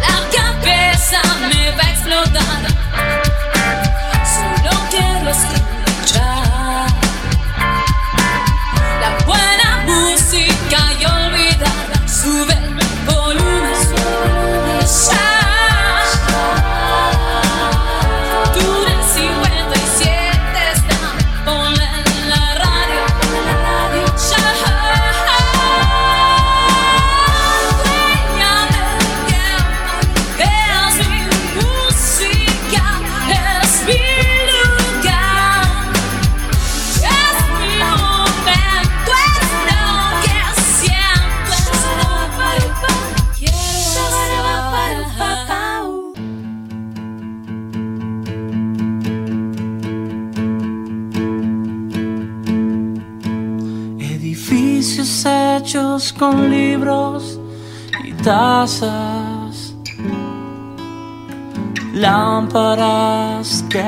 Larga peça me vai explodando con libros y tazas, lámparas que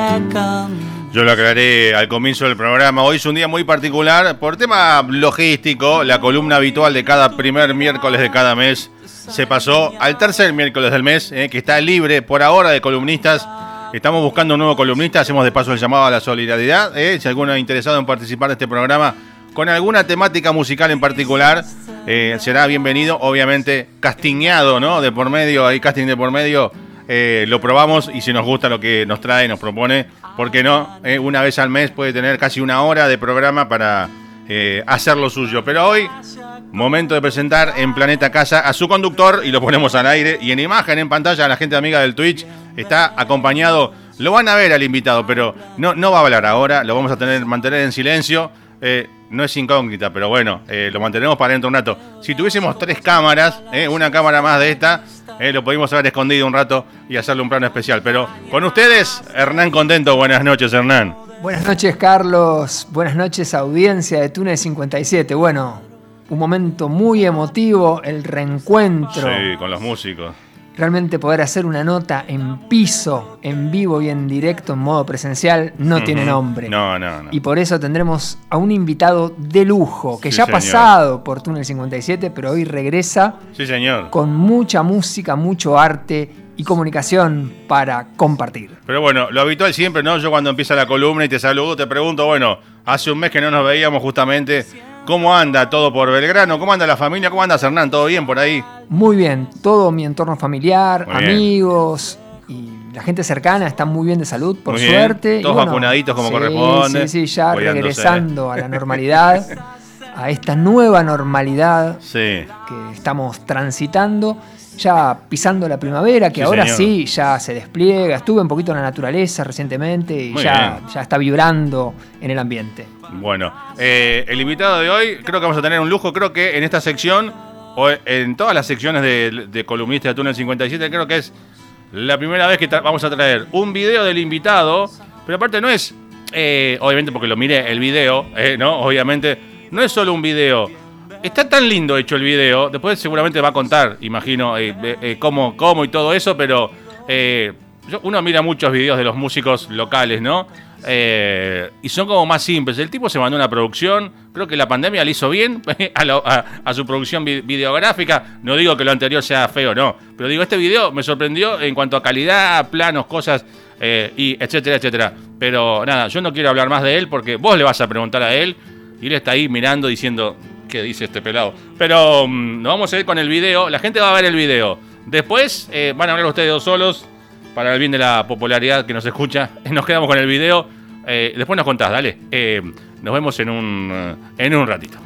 Yo lo aclaré al comienzo del programa. Hoy es un día muy particular por tema logístico. La columna habitual de cada primer miércoles de cada mes se pasó al tercer miércoles del mes, eh, que está libre por ahora de columnistas. Estamos buscando un nuevo columnista. Hacemos de paso el llamado a la solidaridad. Eh. Si alguno ha interesado en participar de este programa con alguna temática musical en particular, eh, será bienvenido, obviamente castiñado, ¿no? De por medio, hay casting de por medio, eh, lo probamos y si nos gusta lo que nos trae, nos propone, ¿por qué no? Eh, una vez al mes puede tener casi una hora de programa para hacer lo suyo. Pero hoy, momento de presentar en Planeta Casa a su conductor y lo ponemos al aire y en imagen, en pantalla, a la gente amiga del Twitch, está acompañado, lo van a ver al invitado, pero no, no va a hablar ahora, lo vamos a tener, mantener en silencio no es incógnita, pero bueno, eh, lo mantenemos para dentro un rato. Si tuviésemos tres cámaras, eh, una cámara más de esta, eh, lo podríamos haber escondido un rato y hacerle un plano especial. Pero con ustedes, Hernán Contento. Buenas noches, Hernán. Buenas noches, Carlos. Buenas noches, audiencia de Túnez 57. Bueno, un momento muy emotivo, el reencuentro. Sí, con los músicos realmente poder hacer una nota en piso, en vivo y en directo, en modo presencial, no tiene nombre. No, no, no. Y por eso tendremos a un invitado de lujo, que ya ha pasado por Túnel 57, pero hoy regresa. Sí, señor. Con mucha música, mucho arte y comunicación para compartir. Pero bueno, lo habitual siempre, ¿no? Yo cuando empieza la columna y te saludo, te pregunto, bueno, hace un mes que no nos veíamos justamente ¿Cómo anda todo por Belgrano? ¿Cómo anda la familia? ¿Cómo anda Hernán? ¿Todo bien por ahí? Muy bien, todo mi entorno familiar, amigos y la gente cercana está muy bien de salud, por suerte. Todos vacunaditos como corresponde. Sí, sí, ya regresando a la normalidad, a esta nueva normalidad que estamos transitando ya pisando la primavera, que ahora sí ya se despliega. Estuve un poquito en la naturaleza recientemente y ya, ya está vibrando en el ambiente. Bueno, eh, el invitado de hoy, creo que vamos a tener un lujo. Creo que en esta sección, o en todas las secciones de, columnistas de Túnel 57, creo que es la primera vez que vamos a traer un video del invitado. Pero aparte no es, eh, obviamente porque lo miré el video, eh, ¿no? Obviamente, no es solo un video Está tan lindo hecho el video. Después seguramente va a contar, imagino, eh, eh, cómo, cómo, y todo eso, pero eh, uno mira muchos videos de los músicos locales, ¿no? y son como más simples. El tipo se mandó una producción, creo que la pandemia le hizo bien a, su producción videográfica. No digo que lo anterior sea feo, no. Pero digo, este video me sorprendió en cuanto a calidad, planos, cosas, y etcétera, etcétera. Pero nada, yo no quiero hablar más de él porque vos le vas a preguntar a él y él está ahí mirando diciendo, ¿Qué dice este pelado? Pero mm, nos vamos a ir con el video. La gente va a ver el video. Después eh, van a hablar ustedes dos solos para el bien de la popularidad que nos escucha. Nos quedamos con el video. Eh, después nos contás, dale. Eh, nos vemos en un, en un ratito.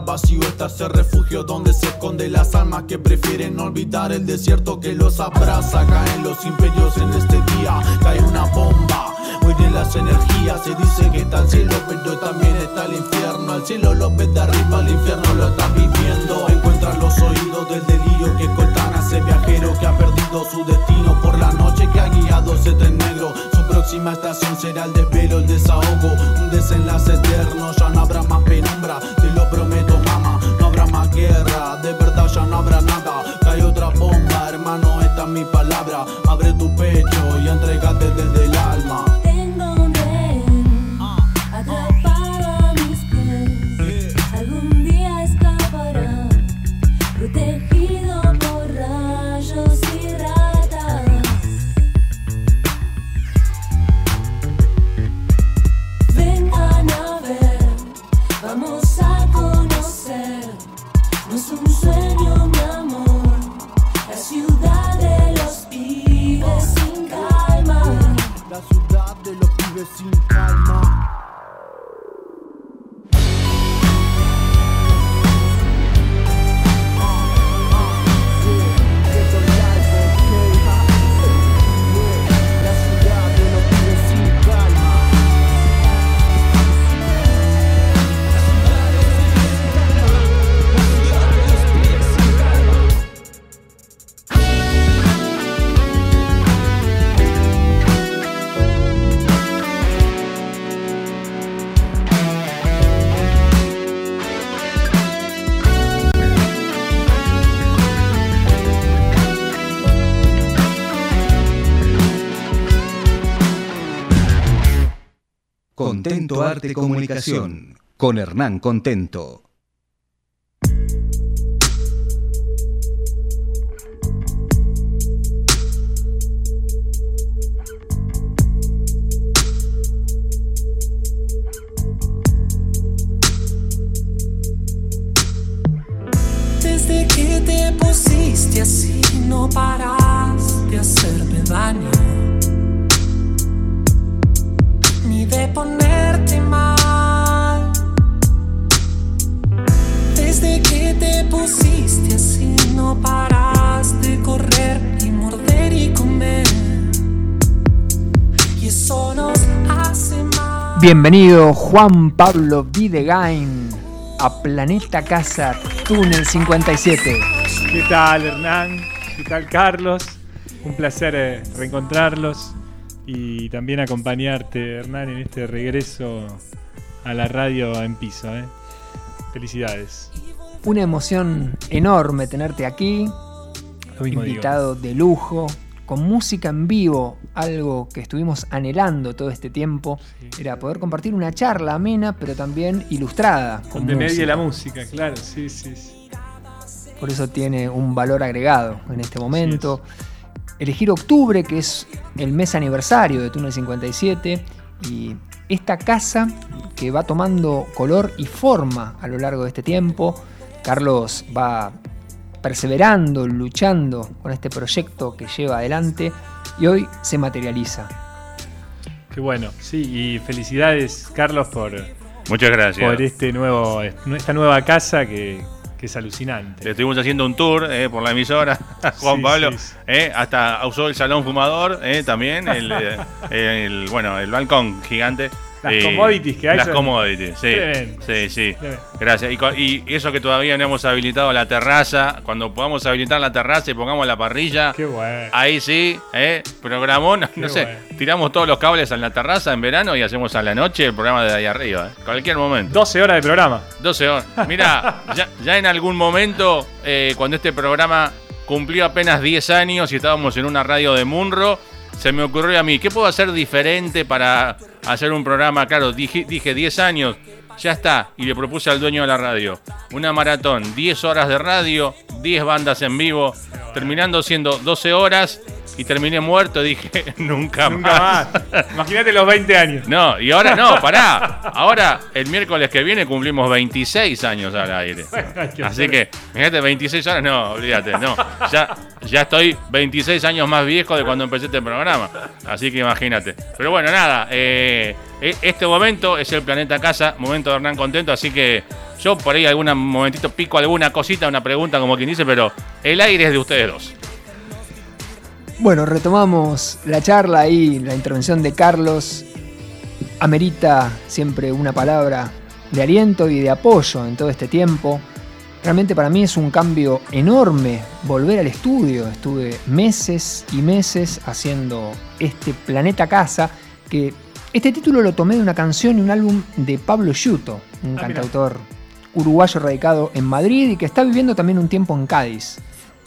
Vacío está ese Arte Comunicación con Hernán Contento. Bienvenido Juan Pablo Videgain a Planeta Casa Túnel 57. ¿Qué tal Hernán? ¿Qué tal Carlos? Un placer eh, reencontrarlos y también acompañarte, Hernán, en este regreso a la radio en piso. ¿eh? Felicidades. Una emoción enorme tenerte aquí, invitado de lujo, con música en vivo, algo que estuvimos anhelando todo este tiempo, era poder compartir una charla amena, pero también ilustrada. Con de media la música, claro, sí, sí, Por eso tiene un valor agregado en este momento elegir octubre, que es el mes aniversario de Túnel 57, y esta casa que va tomando color y forma a lo largo de este tiempo. Carlos va perseverando, luchando con este proyecto que lleva adelante y hoy se materializa. Qué bueno, sí, y felicidades Carlos por, Muchas gracias. por este nuevo, esta nueva casa que, que es alucinante. Le estuvimos haciendo un tour eh, por la emisora, Juan Pablo, eh, hasta usó el salón fumador eh, también, el, bueno, el balcón gigante. Las commodities que hay. Las commodities, sí. Sí, sí. Gracias. Y, eso que todavía no hemos habilitado la terraza, cuando podamos habilitar la terraza y pongamos la parrilla, Qué bueno. ahí sí, ¿eh? programón, no sé, tiramos todos los cables en la terraza en verano y hacemos a la noche el programa de ahí arriba, ¿eh? cualquier momento. 12 horas de programa. 12 horas. Mira, ya, en algún momento, eh, cuando este programa cumplió apenas 10 años y estábamos en una radio de Munro, se me ocurrió a mí, ¿qué puedo hacer diferente para hacer un programa? Claro, dije, dije 10 años, ya está. Y le propuse al dueño de la radio una maratón, 10 horas de radio, 10 bandas en vivo, terminando siendo 12 horas y terminé muerto. Dije, nunca, más. Imagínate los 20 años. No, y ahora no, pará. Ahora, el miércoles que viene cumplimos 26 años al aire. Así que, imagínate, 26 horas, no, olvídate, no. Ya, ya estoy 26 años más viejo de cuando empecé este programa. Así que imagínate. Pero bueno, nada, eh, e, este momento es el Planeta Casa, momento de Hernán Contento, así que yo por ahí algún momentito pico alguna cosita, una pregunta como quien dice, pero el aire es de ustedes dos. Bueno, retomamos la charla ahí, la intervención de Carlos. Amerita siempre una palabra de aliento y de apoyo en todo este tiempo. Realmente para mí es un cambio enorme volver al estudio. Estuve meses y meses haciendo este Planeta Casa, que este título lo tomé de una canción y un álbum de Pablo Yuto, un ah, cantautor uruguayo radicado en Madrid y que está viviendo también un tiempo en Cádiz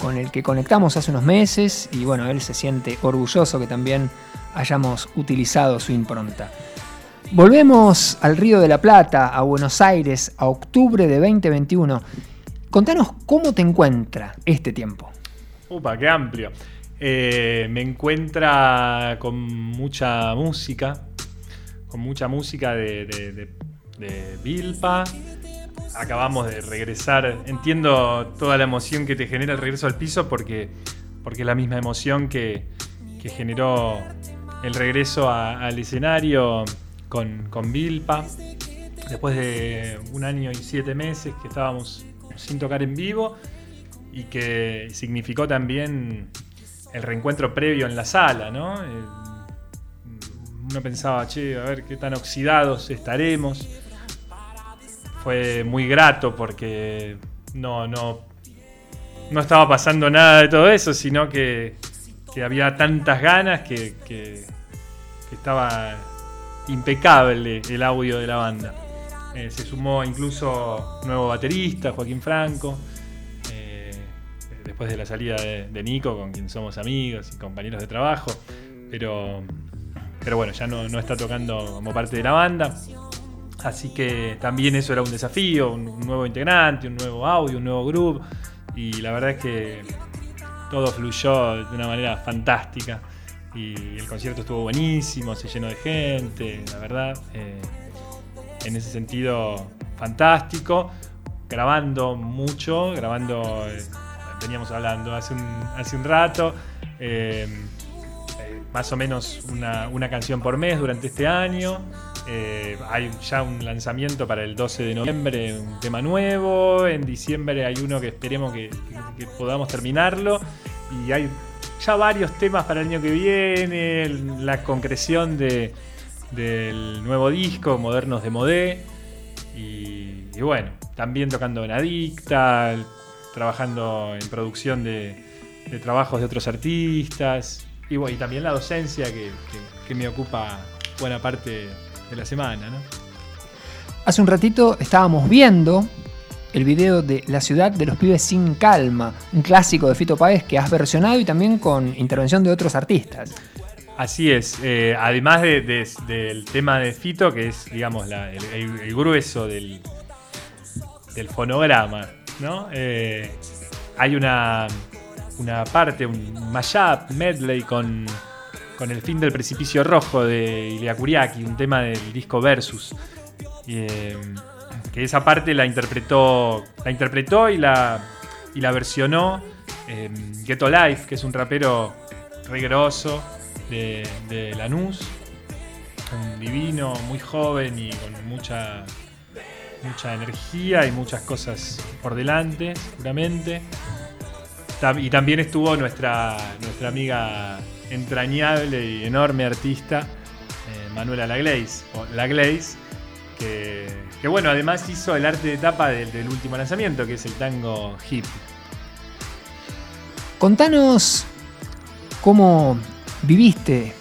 con el que conectamos hace unos meses y bueno, él se siente orgulloso que también hayamos utilizado su impronta. Volvemos al Río de la Plata, a Buenos Aires, a octubre de 2021. Contanos cómo te encuentra este tiempo. Upa, qué amplio. Eh, me encuentra con mucha música, con mucha música de, de, de, de Vilpa, acabamos de regresar. Entiendo toda la emoción que te genera el regreso al piso porque, porque es la misma emoción que, generó el regreso al escenario con, con Vilpa. Después de un año y siete meses que estábamos sin tocar en vivo y que significó también el reencuentro previo en la sala, ¿no? Eh, uno pensaba, che, a ver qué tan oxidados estaremos fue muy grato porque no, no, no estaba pasando nada de todo eso, sino que, había tantas ganas que, estaba impecable el audio de la banda. Eh, se sumó incluso nuevo baterista, Joaquín Franco, eh, después de la salida de, Nico, con quien somos amigos y compañeros de trabajo, pero, pero bueno, ya no, no está tocando como parte de la banda. Así que también eso era un desafío, un, nuevo integrante, un nuevo audio, un nuevo groove. Y la verdad es que todo fluyó de una manera fantástica. Y el concierto estuvo buenísimo, se llenó de gente, la verdad. Eh, en ese sentido, fantástico. Grabando mucho, grabando, eh, veníamos hablando hace un, rato. Eh, más o menos una canción por mes durante este año. Eh, hay ya un lanzamiento para el 12 de noviembre, un tema nuevo. En diciembre hay uno que esperemos que, podamos terminarlo. Y hay ya varios temas para el año que viene. La concreción de, del nuevo disco, Modernos de Modé. Y, bueno, también tocando en Adicta, trabajando en producción de, trabajos de otros artistas. Y, bueno, y también la docencia que, que me ocupa buena parte de la semana, ¿no? Hace un ratito estábamos viendo el video de La ciudad de los pibes sin calma, un clásico de Fito Páez que has versionado y también con intervención de otros artistas. Así es, eh, además del tema de Fito, que es, digamos, el, grueso del, del, fonograma, ¿no? Eh, hay una, una parte, un mashup, medley con con el fin del precipicio rojo de Ilya Kuriaki, un tema del disco Versus. Eh, que esa parte la interpretó, la interpretó y la, y la versionó eh, Ghetto Life, que es un rapero regroso de, de Lanús, un divino, muy joven y con mucha, mucha energía y muchas cosas por delante, seguramente. Y también estuvo nuestra, nuestra amiga entrañable y enorme artista, eh, Manuela Laglaze, o Laglaze, que, que, bueno, además hizo el arte de tapa del, último lanzamiento, que es el tango hip. Contanos cómo viviste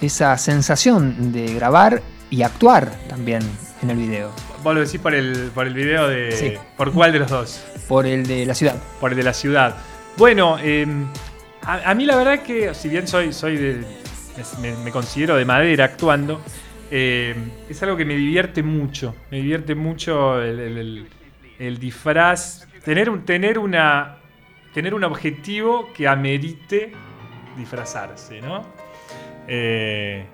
esa sensación de grabar y actuar también en el video. Vos lo decís por el, por el video de... ¿Por cuál de los dos? Por el de la ciudad. Por el de la ciudad. Bueno, eh, a, mí la verdad que, si bien soy, soy de, me, considero de madera actuando, eh, es algo que me divierte mucho. Me divierte mucho el, disfraz, tener, un, tener, una, tener un objetivo que amerite disfrazarse, ¿no? Eh,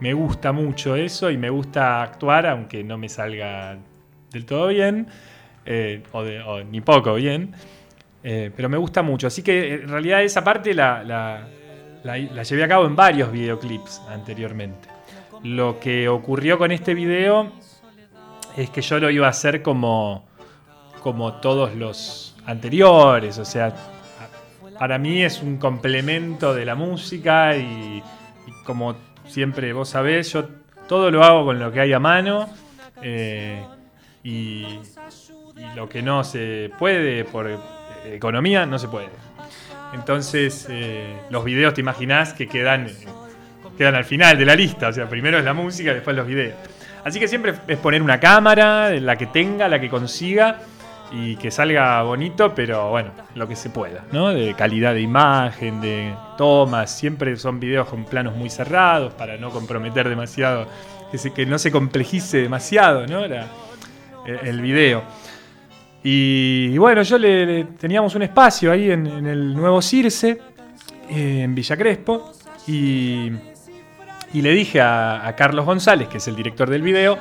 me gusta mucho eso y me gusta actuar, aunque no me salga del todo bien, eh, o, ni poco bien, pero me gusta mucho. Así que en realidad esa parte la la, llevé a cabo en varios videoclips anteriormente. Lo que ocurrió con este video es que yo lo iba a hacer como, como todos los anteriores, o sea, para mí es un complemento de la música y, como siempre vos sabés, yo todo lo hago con lo que hay a mano eh, y, y lo que no se puede por economía no se puede. Entonces, eh, los videos te imaginás que quedan, quedan al final de la lista. O sea, primero es la música, después los videos. Así que siempre es poner una cámara, la que tenga, la que consiga, y que salga bonito, pero bueno, lo que se pueda, ¿no? De calidad de imagen, de tomas. Siempre son videos con planos muy cerrados para no comprometer demasiado, que, que no se complejice demasiado, ¿no? el video. Y, bueno, yo le, teníamos un espacio ahí en, el nuevo Circe, eh, en Villa Crespo, y, le dije a, Carlos González, que es el director del video,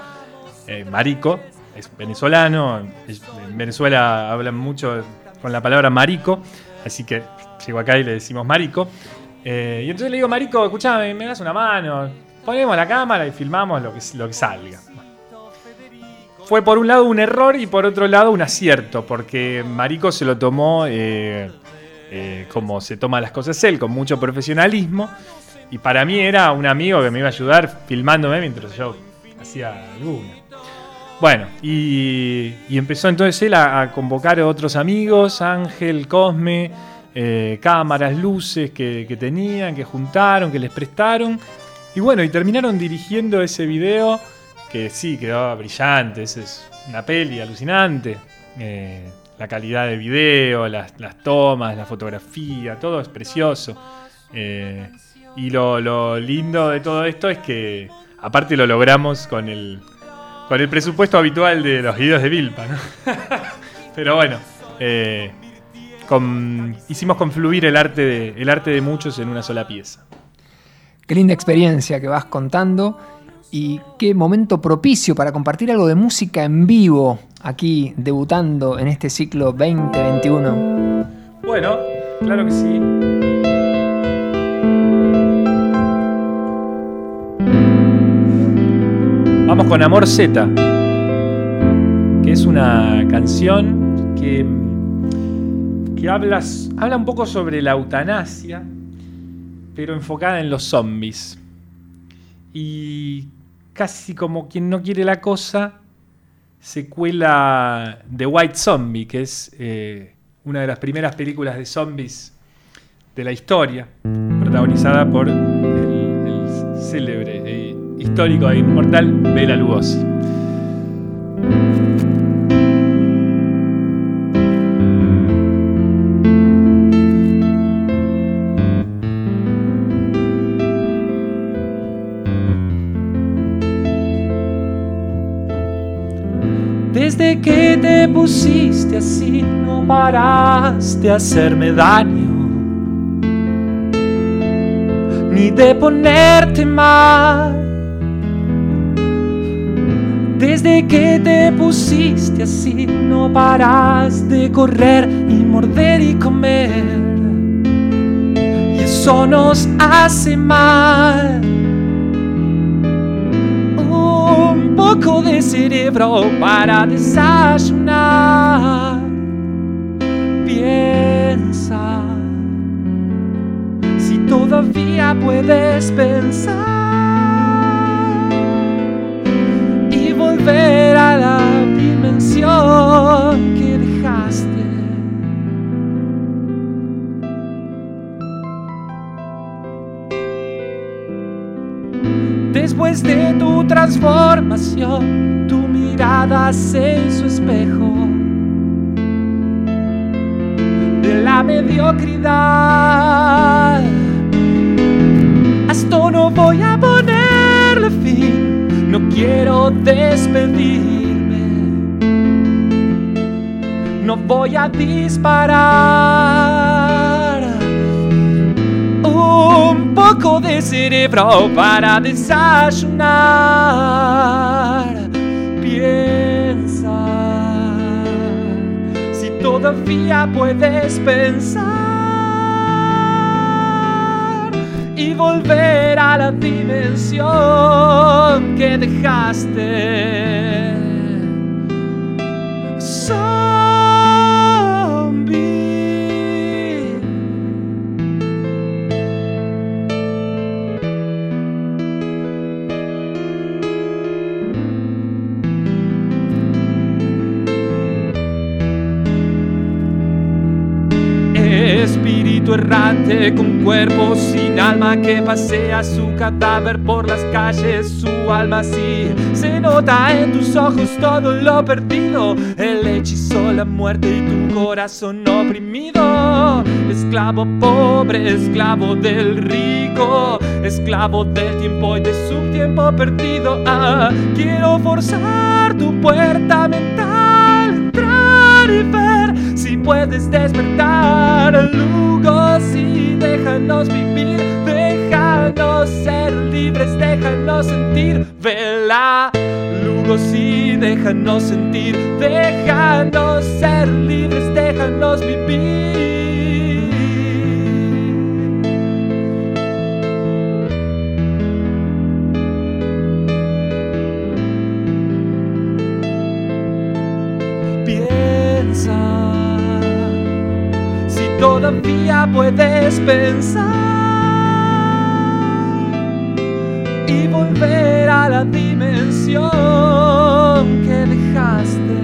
eh, marico, es venezolano, en Venezuela hablan mucho con la palabra marico, así que llego acá y le decimos marico. Eh, y entonces le digo, marico, escuchame, me das una mano, ponemos la cámara y filmamos lo que salga fue por un lado un error y por otro lado un acierto, porque Marico se lo tomó eh, eh, como se toma las cosas él, con mucho profesionalismo. Y para mí era un amigo que me iba a ayudar filmándome mientras yo hacía alguna. Bueno, y, empezó entonces él a, convocar a otros amigos, Ángel, Cosme, eh, cámaras, luces que tenían, que juntaron, que les prestaron. Y bueno, y terminaron dirigiendo ese video que sí, quedó brillante, es una peli alucinante. Eh, la calidad de video, las, tomas, la fotografía, todo es precioso. Eh, y lo, lindo de todo esto es que aparte lo logramos con el, con el presupuesto habitual de los videos de Vilpa. Pero bueno, eh, hicimos confluir el arte, de, el arte de muchos en una sola pieza. Qué linda experiencia que vas contando y qué momento propicio para compartir algo de música en vivo aquí debutando en este ciclo 2021. Bueno, claro que sí. Vamos con Amor Z, que es una canción que, que habla un poco sobre la eutanasia, pero enfocada en los zombies. Y casi como quien no quiere la cosa, se cuela The White Zombie, que es eh, una de las primeras películas de zombies de la historia, protagonizada por el, célebre e histórico e inmortal Bela Lugosi. Pusiste así no paras de hacerme daño, ni de ponerte mal. Desde que te pusiste así no paras de correr y morder y comer. Y eso nos hace mal. Poco de cerebro para desayunar. Piensa si todavía puedes pensar transformación, tu mirada se su espejo de la mediocridad. Hasta no voy a ponerle fin, no quiero despedirme, no voy a disparar poco de cerebro para desayunar. Piensa si todavía puedes pensar y volver a la dimensión que dejaste. Errante con cuerpo sin alma que pasea su cadáver por las calles, su alma sí se nota en tus ojos todo lo perdido, el hechizo, la muerte y tu corazón oprimido, esclavo pobre, esclavo del rico, esclavo del tiempo y de su tiempo perdido. Ah, quiero forzar tu puerta mental, entrar y ver si puedes despertar. Lugo, sí, déjanos vivir, déjanos ser libres, déjanos sentir. Vela, Lugo, sí, déjanos sentir, déjanos ser libres, déjanos vivir. Todavía puedes pensar y volver a la dimensión que dejaste.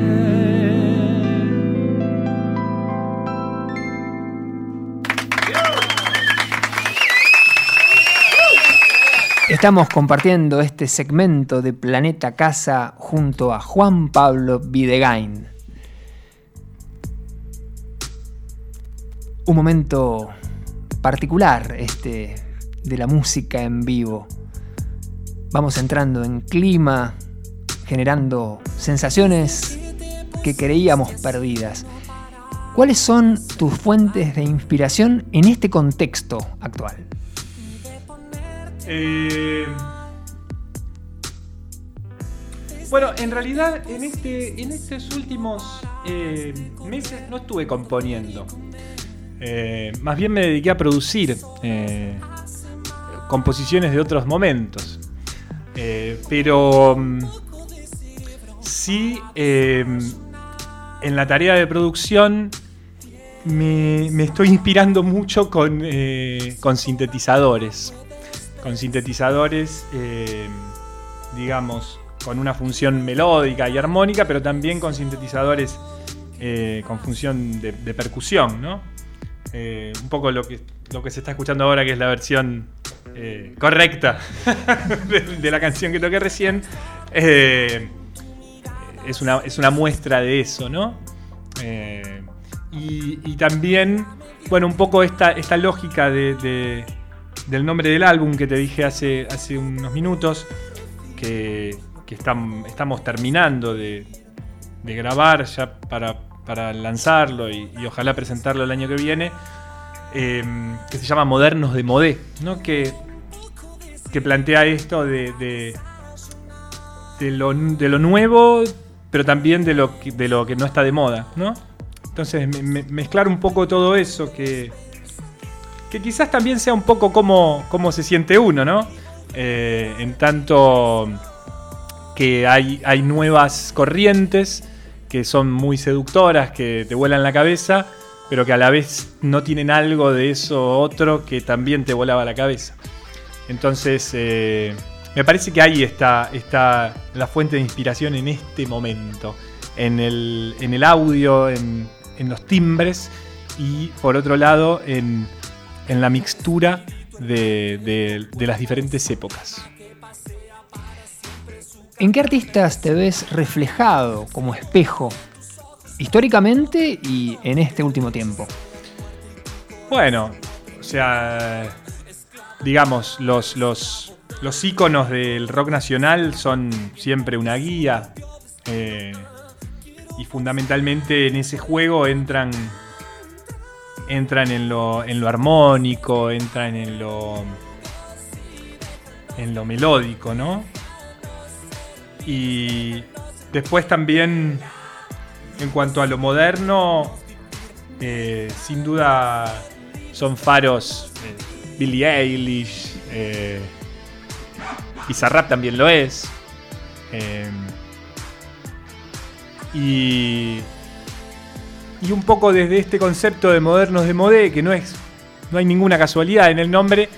Estamos compartiendo este segmento de Planeta Casa junto a Juan Pablo Videgain. Un momento particular este de la música en vivo. Vamos entrando en clima, generando sensaciones que creíamos perdidas. ¿Cuáles son tus fuentes de inspiración en este contexto actual? Eh, bueno, en realidad en, este, en estos últimos eh, meses no estuve componiendo. Eh, más bien me dediqué a producir eh, composiciones de otros momentos. Eh, pero mm, sí, em, en la tarea de producción me, estoy inspirando mucho con, con sintetizadores. Con sintetizadores, em, digamos, con una función melódica y armónica, pero también con sintetizadores con función de, de percusión, ¿no? Eh, un poco lo que, lo que se está escuchando ahora, que es la versión eh, correcta de, la canción que toqué recién, eh, es, una, es, una, muestra de eso, ¿no? Y, también, bueno, un poco esta, esta lógica de, del nombre del álbum que te dije hace, hace unos minutos, que, que estamos terminando de, de grabar ya para para lanzarlo y, ojalá presentarlo el año que viene, em, que se llama Modernos de Modé, ¿no? que, que plantea esto de, de, lo, nuevo, pero también de lo, que, de lo que no está de moda. ¿no? Entonces, mezclar un poco todo eso, que, que quizás también sea un poco como, como se siente uno, ¿no? Eh, en tanto que hay, hay nuevas corrientes que son muy seductoras, que te vuelan la cabeza, pero que a la vez no tienen algo de eso otro que también te volaba la cabeza. Entonces, eh, me parece que ahí está, está, la fuente de inspiración en este momento, en el, en el audio, en, los timbres y por otro lado en, la mixtura de las diferentes épocas. ¿En qué artistas te ves reflejado como espejo, históricamente y en este último tiempo? Bueno, o sea, digamos, los, los, los íconos del rock nacional son siempre una guía. Eh, y fundamentalmente en ese juego entran. Entran en lo, en lo armónico, entran en lo. en lo melódico, ¿no? Y después también, en cuanto a lo moderno, eh, sin duda son faros eh, Billie Eilish, eh, Bizarrap también lo es. Eh, y, y un poco desde este concepto de modernos de modé, que no es no hay ninguna casualidad en el nombre,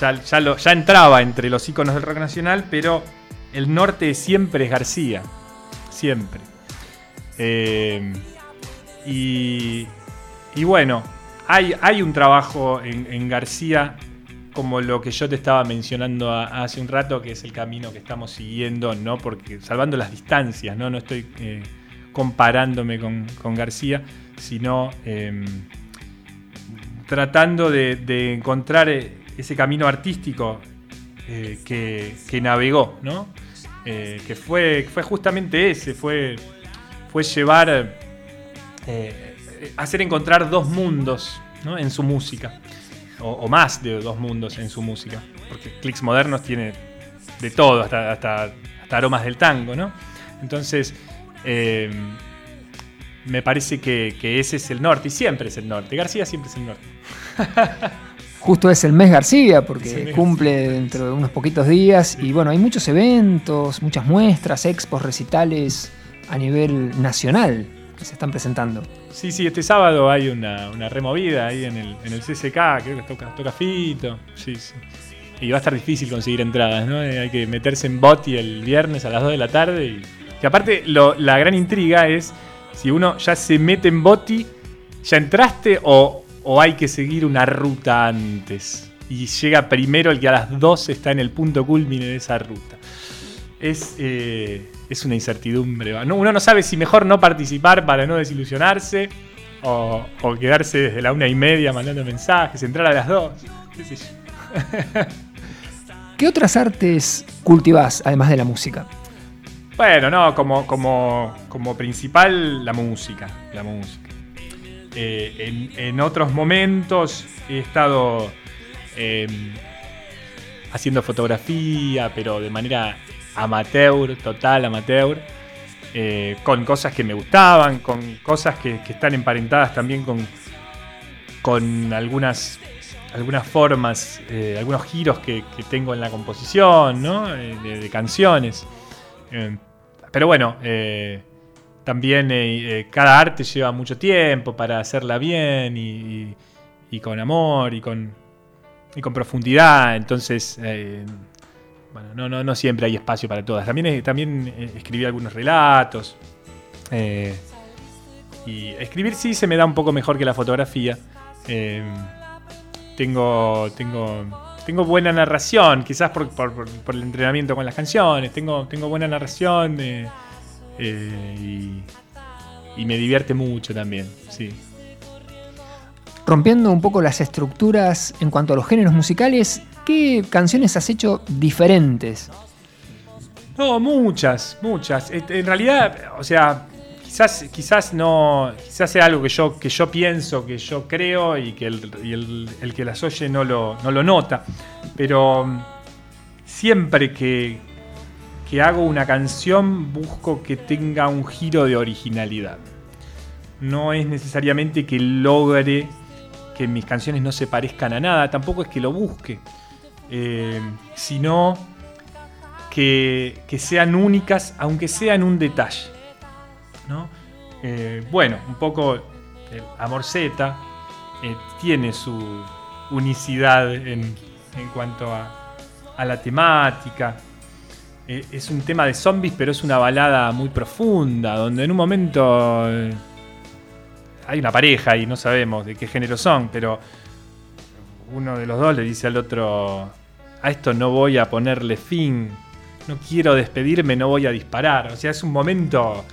ya, ya, ya entraba entre los iconos del rock nacional, pero el norte siempre es García. Siempre. Eh, y, bueno, hay, hay un trabajo en, García como lo que yo te estaba mencionando hace un rato, que es el camino que estamos siguiendo, ¿no? Porque salvando las distancias, ¿no? No estoy eh, comparándome con, García, sino em, tratando de, encontrar eh, ese camino artístico que, que, navegó, ¿no? Que fue, fue justamente ese, fue fue llevar, eh, hacer encontrar dos mundos en su música, o, más de dos mundos en su música, porque Clicks Modernos tiene de todo, hasta, hasta, aromas del tango, ¿no? Entonces, eh, me parece que, ese es el norte, y siempre es el norte. García siempre es el norte. Justo es el mes García, porque cumple dentro de unos poquitos días, y bueno, hay muchos eventos, muchas muestras, expos, recitales a nivel nacional que se están presentando. Sí, sí, este sábado hay una, removida ahí en el, en el CCK, creo que toca, toca Fito. Sí, sí. Y va a estar difícil conseguir entradas, ¿no? Eh, hay que meterse en Boti el viernes a las 2 de la tarde. Y... Que aparte, la gran intriga es si uno ya se mete en Boti, ¿ya entraste o, o hay que seguir una ruta antes? Y llega primero el que a las 2 está en el punto culmine de esa ruta. Es. Eh, es una incertidumbre. Uno no sabe si mejor no participar para no desilusionarse o, quedarse desde la una y media mandando mensajes, entrar a las dos. ¿Qué, otras artes cultivás además de la música? Bueno, no, como, como, como principal la música. La música. Eh, en, otros momentos he estado em, haciendo fotografía, pero de manera amateur, total amateur, eh, con cosas que me gustaban, con cosas que, están emparentadas también con, con algunas, algunas formas, eh, algunos giros que, tengo en la composición, ¿no? Eh, de, canciones. pero bueno, también cada arte lleva mucho tiempo para hacerla bien y, con amor y con, y con profundidad, entonces bueno, no, no, no siempre hay espacio para todas. También, también eh, escribí algunos relatos. Eh, y escribir sí se me da un poco mejor que la fotografía. Eh, tengo, tengo, tengo buena narración, quizás por, el entrenamiento con las canciones. Tengo, tengo buena narración y, y me divierte mucho también, sí rompiendo un poco las estructuras en cuanto a los géneros musicales, ¿Qué canciones has hecho diferentes? No, muchas, muchas. En realidad, o sea, quizás, quizás no, quizás sea algo que yo, que yo pienso, que yo creo y que el, que las oye no lo, no lo nota. Pero mm, siempre que, que hago una canción busco que tenga un giro de originalidad. No es necesariamente que logre que mis canciones no se parezcan a nada, tampoco es que lo busque. Eh, sino que, sean únicas, aunque sean un detalle. Eh, bueno, un poco el Amor Z eh, tiene su unicidad en, cuanto a, a, la temática. Es un tema de zombies, pero es una balada muy profunda, donde en un momento hay una pareja y no sabemos de qué género son, pero uno de los dos le dice al otro, a esto no voy a ponerle fin, no quiero despedirme, no voy a disparar. O sea, es un momento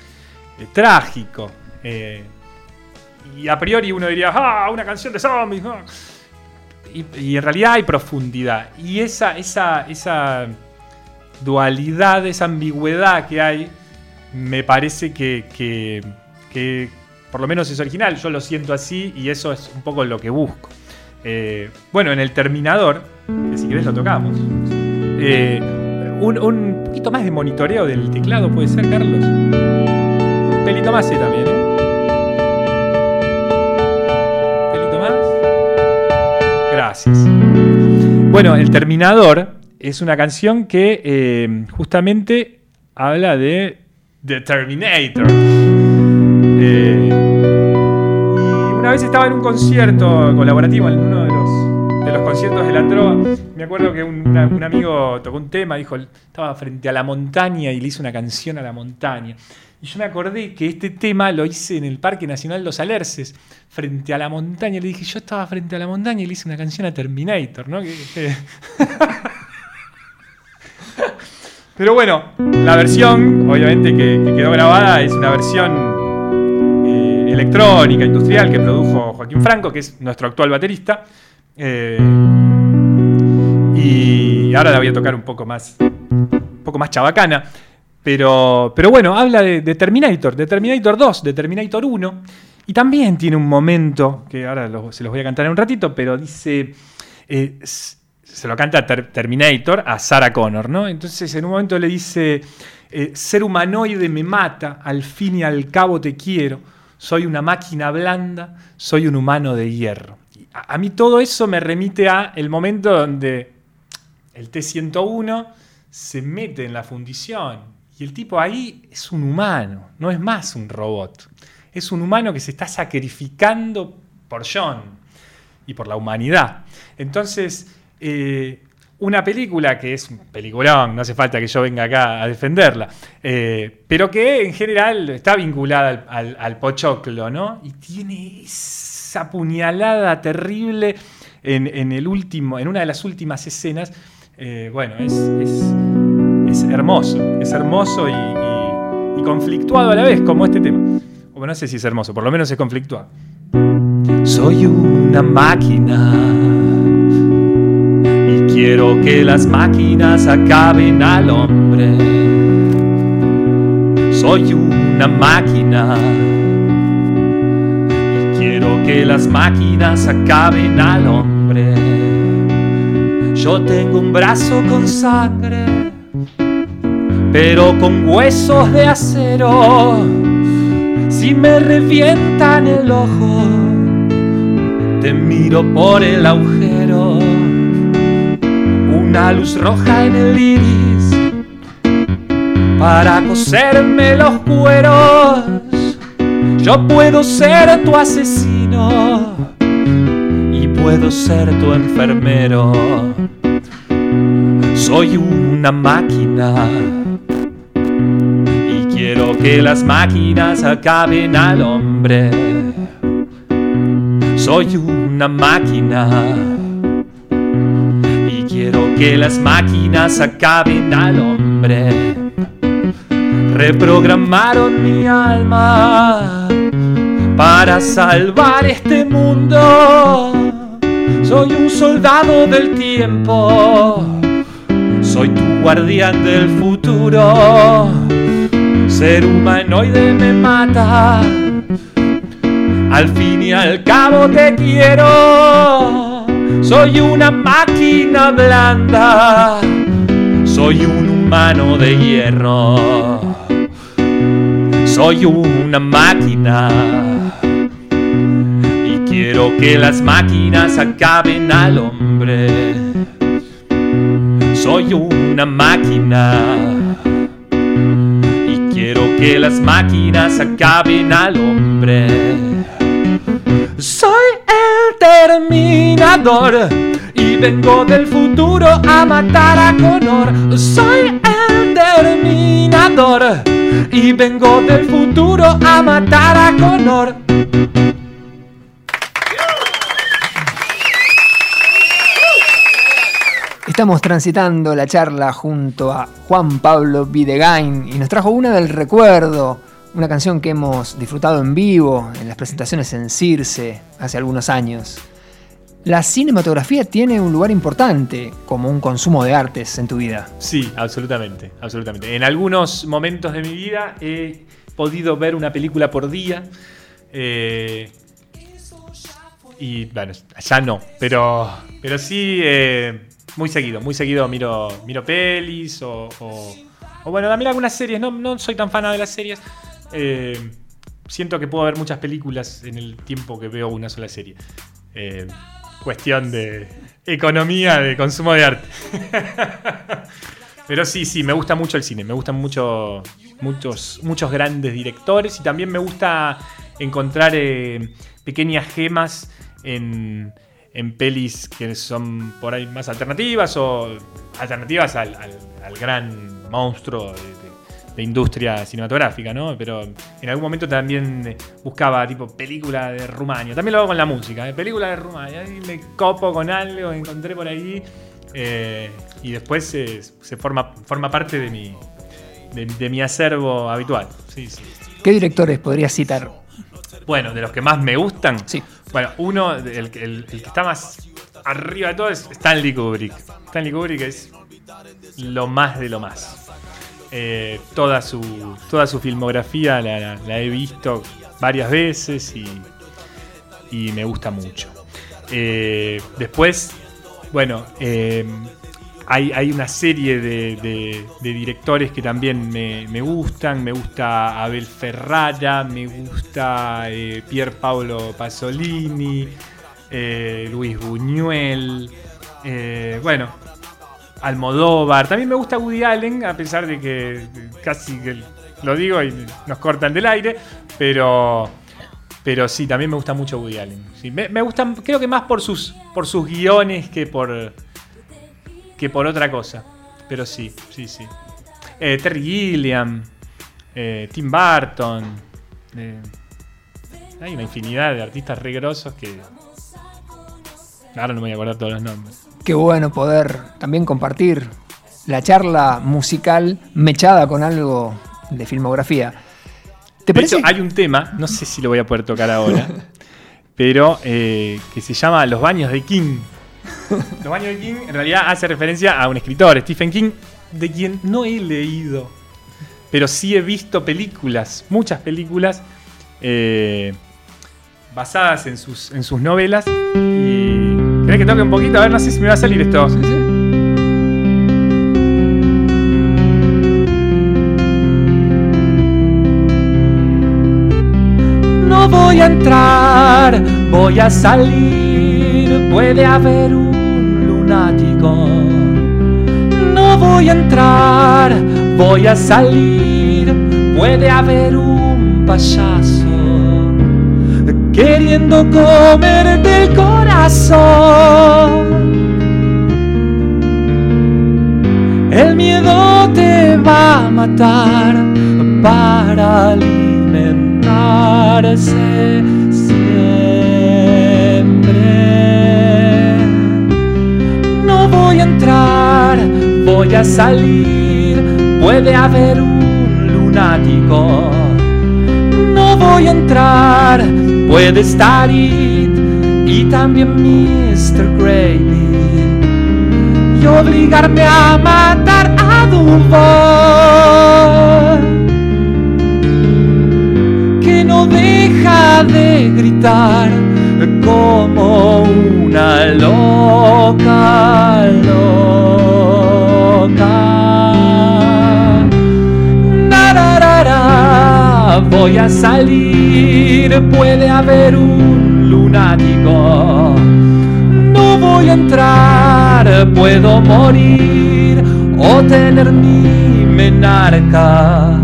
eh, trágico. Eh, y a priori uno diría, ah, una canción de zombies. y, en realidad hay profundidad. Y esa, esa, esa dualidad, esa ambigüedad que hay, me parece que, que, por lo menos es original. Yo lo siento así y eso es un poco lo que busco. Eh, bueno, en el terminador, que si querés lo tocamos, eh, un, poquito más de monitoreo del teclado puede ser, Carlos. Un pelito más también, ¿eh? pelito más. Gracias. Bueno, El Terminador es una canción que eh, justamente habla de The Terminator. Eh, y una vez estaba en un concierto colaborativo en uno de los, de los conciertos de la trova. Me acuerdo que un, un, amigo tocó un tema, dijo, estaba frente a la montaña y le hizo una canción a la montaña. Y yo me acordé que este tema lo hice en el Parque Nacional Los Alerces, frente a la montaña. Le dije, yo estaba frente a la montaña y le hice una canción a Terminator, ¿no? Pero bueno, la versión, obviamente, que, quedó grabada es una versión eh, electrónica, industrial, que produjo Joaquín Franco, que es nuestro actual baterista. Eh, y ahora la voy a tocar un poco más, un poco más chabacana. Pero, pero bueno, habla de, Terminator, de Terminator 2, de Terminator 1. Y también tiene un momento, que ahora se los voy a cantar en un ratito, pero dice, eh, se lo canta Terminator a Sarah Connor, ¿no? Entonces en un momento le dice, eh, ser humanoide me mata, al fin y al cabo te quiero, soy una máquina blanda, soy un humano de hierro. A, mí todo eso me remite a el momento donde el T-101 se mete en la fundición y el tipo ahí es un humano, no es más un robot. Es un humano que se está sacrificando por John y por la humanidad. Entonces, eh, una película que es un peliculón, no hace falta que yo venga acá a defenderla, eh, pero que en general está vinculada al, pochoclo, ¿no? Y tiene esa puñalada terrible en, el último, en una de las últimas escenas. Eh, bueno, es, hermoso, es hermoso y, y, conflictuado a la vez, como este tema. O no sé si es hermoso, por lo menos es conflictuado. Soy una máquina Quiero que las máquinas acaben al hombre. Soy una máquina. Y quiero que las máquinas acaben al hombre. Yo tengo un brazo con sangre, pero con huesos de acero. Si me revientan el ojo, te miro por el agujero una luz roja en el iris para coserme los cueros. Yo puedo ser tu asesino y puedo ser tu enfermero. Soy una máquina y quiero que las máquinas acaben al hombre. Soy una máquina que las máquinas acaben al hombre. Reprogramaron mi alma para salvar este mundo. Soy un soldado del tiempo, soy tu guardián del futuro. Ser humanoide me mata, al fin y al cabo te quiero. Soy una máquina blanda, soy un humano de hierro. Soy una máquina y quiero que las máquinas acaben al hombre. Soy una máquina y quiero que las máquinas acaben al hombre. Soy el terminador y vengo del futuro a matar a Connor. Soy el terminador y vengo del futuro a matar a Connor. Estamos transitando la charla junto a Juan Pablo Videgain y nos trajo una del recuerdo una canción que hemos disfrutado en vivo en las presentaciones en Circe hace algunos años. la cinematografía tiene un lugar importante como un consumo de artes en tu vida. Sí, absolutamente, absolutamente. En algunos momentos de mi vida he podido ver una película por día. Eh, y bueno, ya no, pero, pero sí, eh, muy seguido, muy seguido miro, miro pelis o, bueno, también algunas series, no, no soy tan fan de las series. Eh, siento que puedo ver muchas películas en el tiempo que veo una sola serie. Eh, cuestión de economía, de consumo de arte. Pero sí, sí, me gusta mucho el cine, me gustan mucho, muchos, muchos grandes directores y también me gusta encontrar pequeñas gemas en, pelis que son por ahí más alternativas o alternativas al, gran monstruo de, industria cinematográfica, ¿no? Pero en algún momento también buscaba tipo película de Rumania. También lo hago con la música, ¿eh? película de Rumania. Y me copo con algo, encontré por ahí. Eh, y después se forma, forma parte de mi, de, mi acervo habitual. ¿Qué directores podrías citar? Bueno, de los que más me gustan. Sí. Bueno, uno, el, que está más arriba de todo es Stanley Kubrick. Stanley Kubrick es lo más de lo más. Eh, toda, su, toda su filmografía la, he visto varias veces y, me gusta mucho. Eh, después, bueno, eh, hay, una serie de, directores que también me, gustan. Me gusta Abel Ferrara, me gusta eh, Pier Paolo Pasolini, Luis Buñuel, bueno, Almodóvar. También me gusta Woody Allen, a pesar de que casi que lo digo y nos cortan del aire, pero... Pero sí, también me gusta mucho Woody Allen. me, me gustan, creo que más por sus, por sus guiones que por, que por otra cosa. Pero sí, sí, sí. Eh, Terry Gilliam, eh, Tim Burton. Eh, hay una infinidad de artistas regrosos que. Ahora no me voy a acordar todos los nombres. Qué bueno poder también compartir la charla musical mechada con algo de filmografía. ¿Te parece? hay un tema, no sé si lo voy a poder tocar ahora, pero que se llama Los baños de King. Los baños de King en realidad hace referencia a un escritor, Stephen King, de quien no he leído, pero sí he visto películas, muchas películas eh, basadas en sus, en sus novelas. Y. ¿Querés que toque un poquito? A ver, no sé si me va a salir esto. No voy a entrar, voy a salir, puede haber un no voy a entrar, voy a salir. Puede haber un payaso queriendo comer del corazón. El miedo te va a matar para alimentarse voy a entrar, voy a salir, puede haber un lunático. No voy a entrar, puede estar It y también Mr. Gravy. Y obligarme a matar a Dumbo. Que no deja de gritar como una loca, loca. Voy a salir, puede haber un lunático. No voy a entrar, puedo morir o tener mi menarca.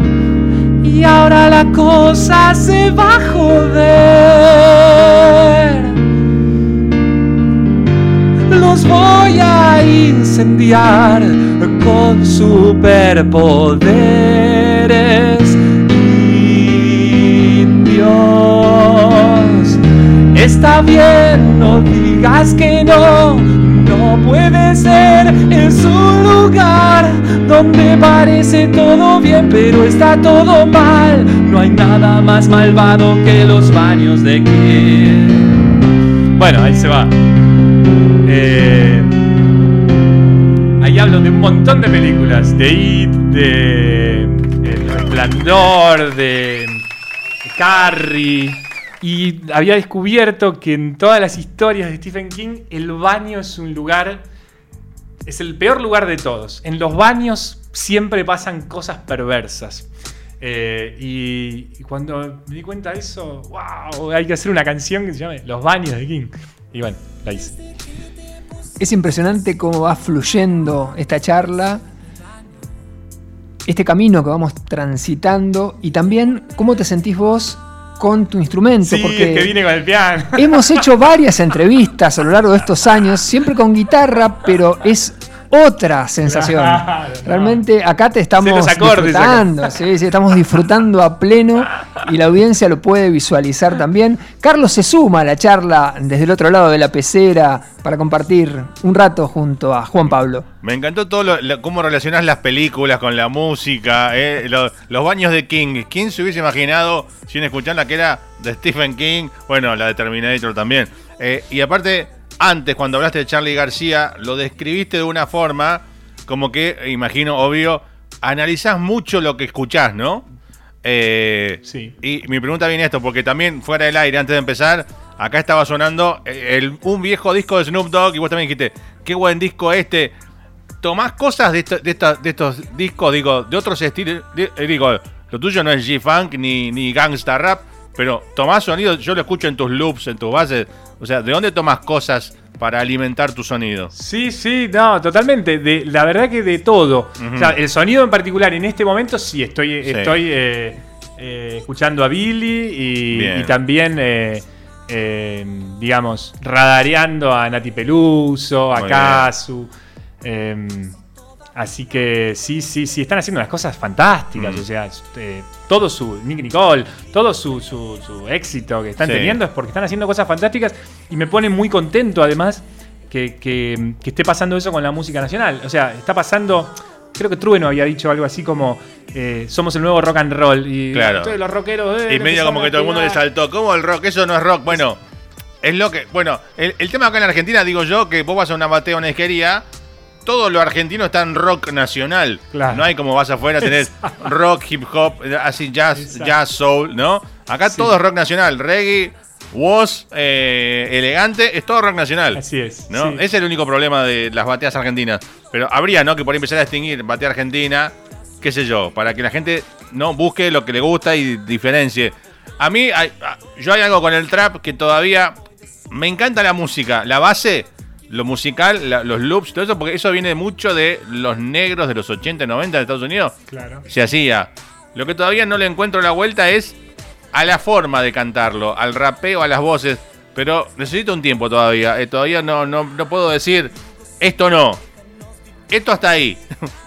Y ahora la cosa se va a joder los voy a incendiar con superpoderes Está bien, no digas que no, no puede ser, es un lugar donde parece todo bien, pero está todo mal. No hay nada más malvado que los baños de Kim. Bueno, ahí se va. Eh, ahí hablo de un montón de películas. De It, de El Resplandor, de, Carrie. Y había descubierto que en todas las historias de Stephen King, el baño es un lugar. Es el peor lugar de todos. En los baños siempre pasan cosas perversas. Eh, y, cuando me di cuenta de eso, wow, hay que hacer una canción que se llame Los baños de King. Y bueno, la hice. Es impresionante cómo va fluyendo esta charla, este camino que vamos transitando y también cómo te sentís vos con tu instrumento. Sí, porque que viene con el piano. Hemos hecho varias entrevistas a lo largo de estos años, siempre con guitarra, pero es otra sensación. Realmente acá te estamos disfrutando, sí, sí, estamos disfrutando a pleno y la audiencia lo puede visualizar también. Carlos se suma a la charla desde el otro lado de la pecera para compartir un rato junto a Juan Pablo. Me encantó todo cómo relacionás las películas con la música, eh, los, baños de King. ¿Quién se hubiese imaginado, sin escuchar la que era de Stephen King? Bueno, la de Terminator también. Eh, y aparte, antes, cuando hablaste de Charlie García, lo describiste de una forma como que, imagino, obvio, analizás mucho lo que escuchás, ¿no? Eh, sí. Y mi pregunta viene esto, porque también fuera del aire, antes de empezar, acá estaba sonando el, un viejo disco de Snoop Dogg y vos también dijiste, qué buen disco este. Tomás cosas de, de, estos discos, digo, de otros estilos. Eh, digo, lo tuyo no es G-Funk ni, ni Gangsta Rap, pero tomás sonido, yo lo escucho en tus loops, en tus bases. O sea, ¿de dónde tomas cosas para alimentar tu sonido? Sí, sí, no, totalmente. De, la verdad que de todo. O sea, el sonido en particular, en este momento sí estoy, estoy eh, eh, escuchando a Billy y, también, eh, digamos, radareando a Nati Peluso, a Kazu. Así que sí, sí, sí, están haciendo unas cosas fantásticas. Mm. O sea, eh, todo su. Nick Nicole, todo su, su, éxito que están teniendo es porque están haciendo cosas fantásticas y me pone muy contento además que, esté pasando eso con la música nacional. O sea, está pasando. Creo que Trueno había dicho algo así como eh, somos el nuevo rock and roll. Y claro. los rockeros. Eh, y medio como que todo el mundo le saltó. ¿Cómo el rock? Eso no es rock. Bueno, es lo que. Bueno, el, el tema acá en Argentina, digo yo, que vos vas a una bateo, una esquería todo lo argentino está en rock nacional. No hay como vas afuera tener rock, hip hop, así jazz, jazz, soul, ¿no? Acá todo es rock nacional, reggae, was, eh, elegante, es todo rock nacional. Así es. ¿no? Ese es el único problema de las bateas argentinas. Pero habría, ¿no? Que por empezar a distinguir batea argentina, qué sé yo, para que la gente no busque lo que le gusta y diferencie. A mí, yo hay algo con el trap que todavía me encanta la música, la base lo musical, los loops, todo eso, porque eso viene mucho de los negros de los 80, 90 de Estados Unidos. Claro. Se hacía. Lo que todavía no le encuentro la vuelta es a la forma de cantarlo, al rapeo, a las voces. Pero necesito un tiempo todavía. Eh, todavía no, no, no puedo decir esto no esto hasta ahí,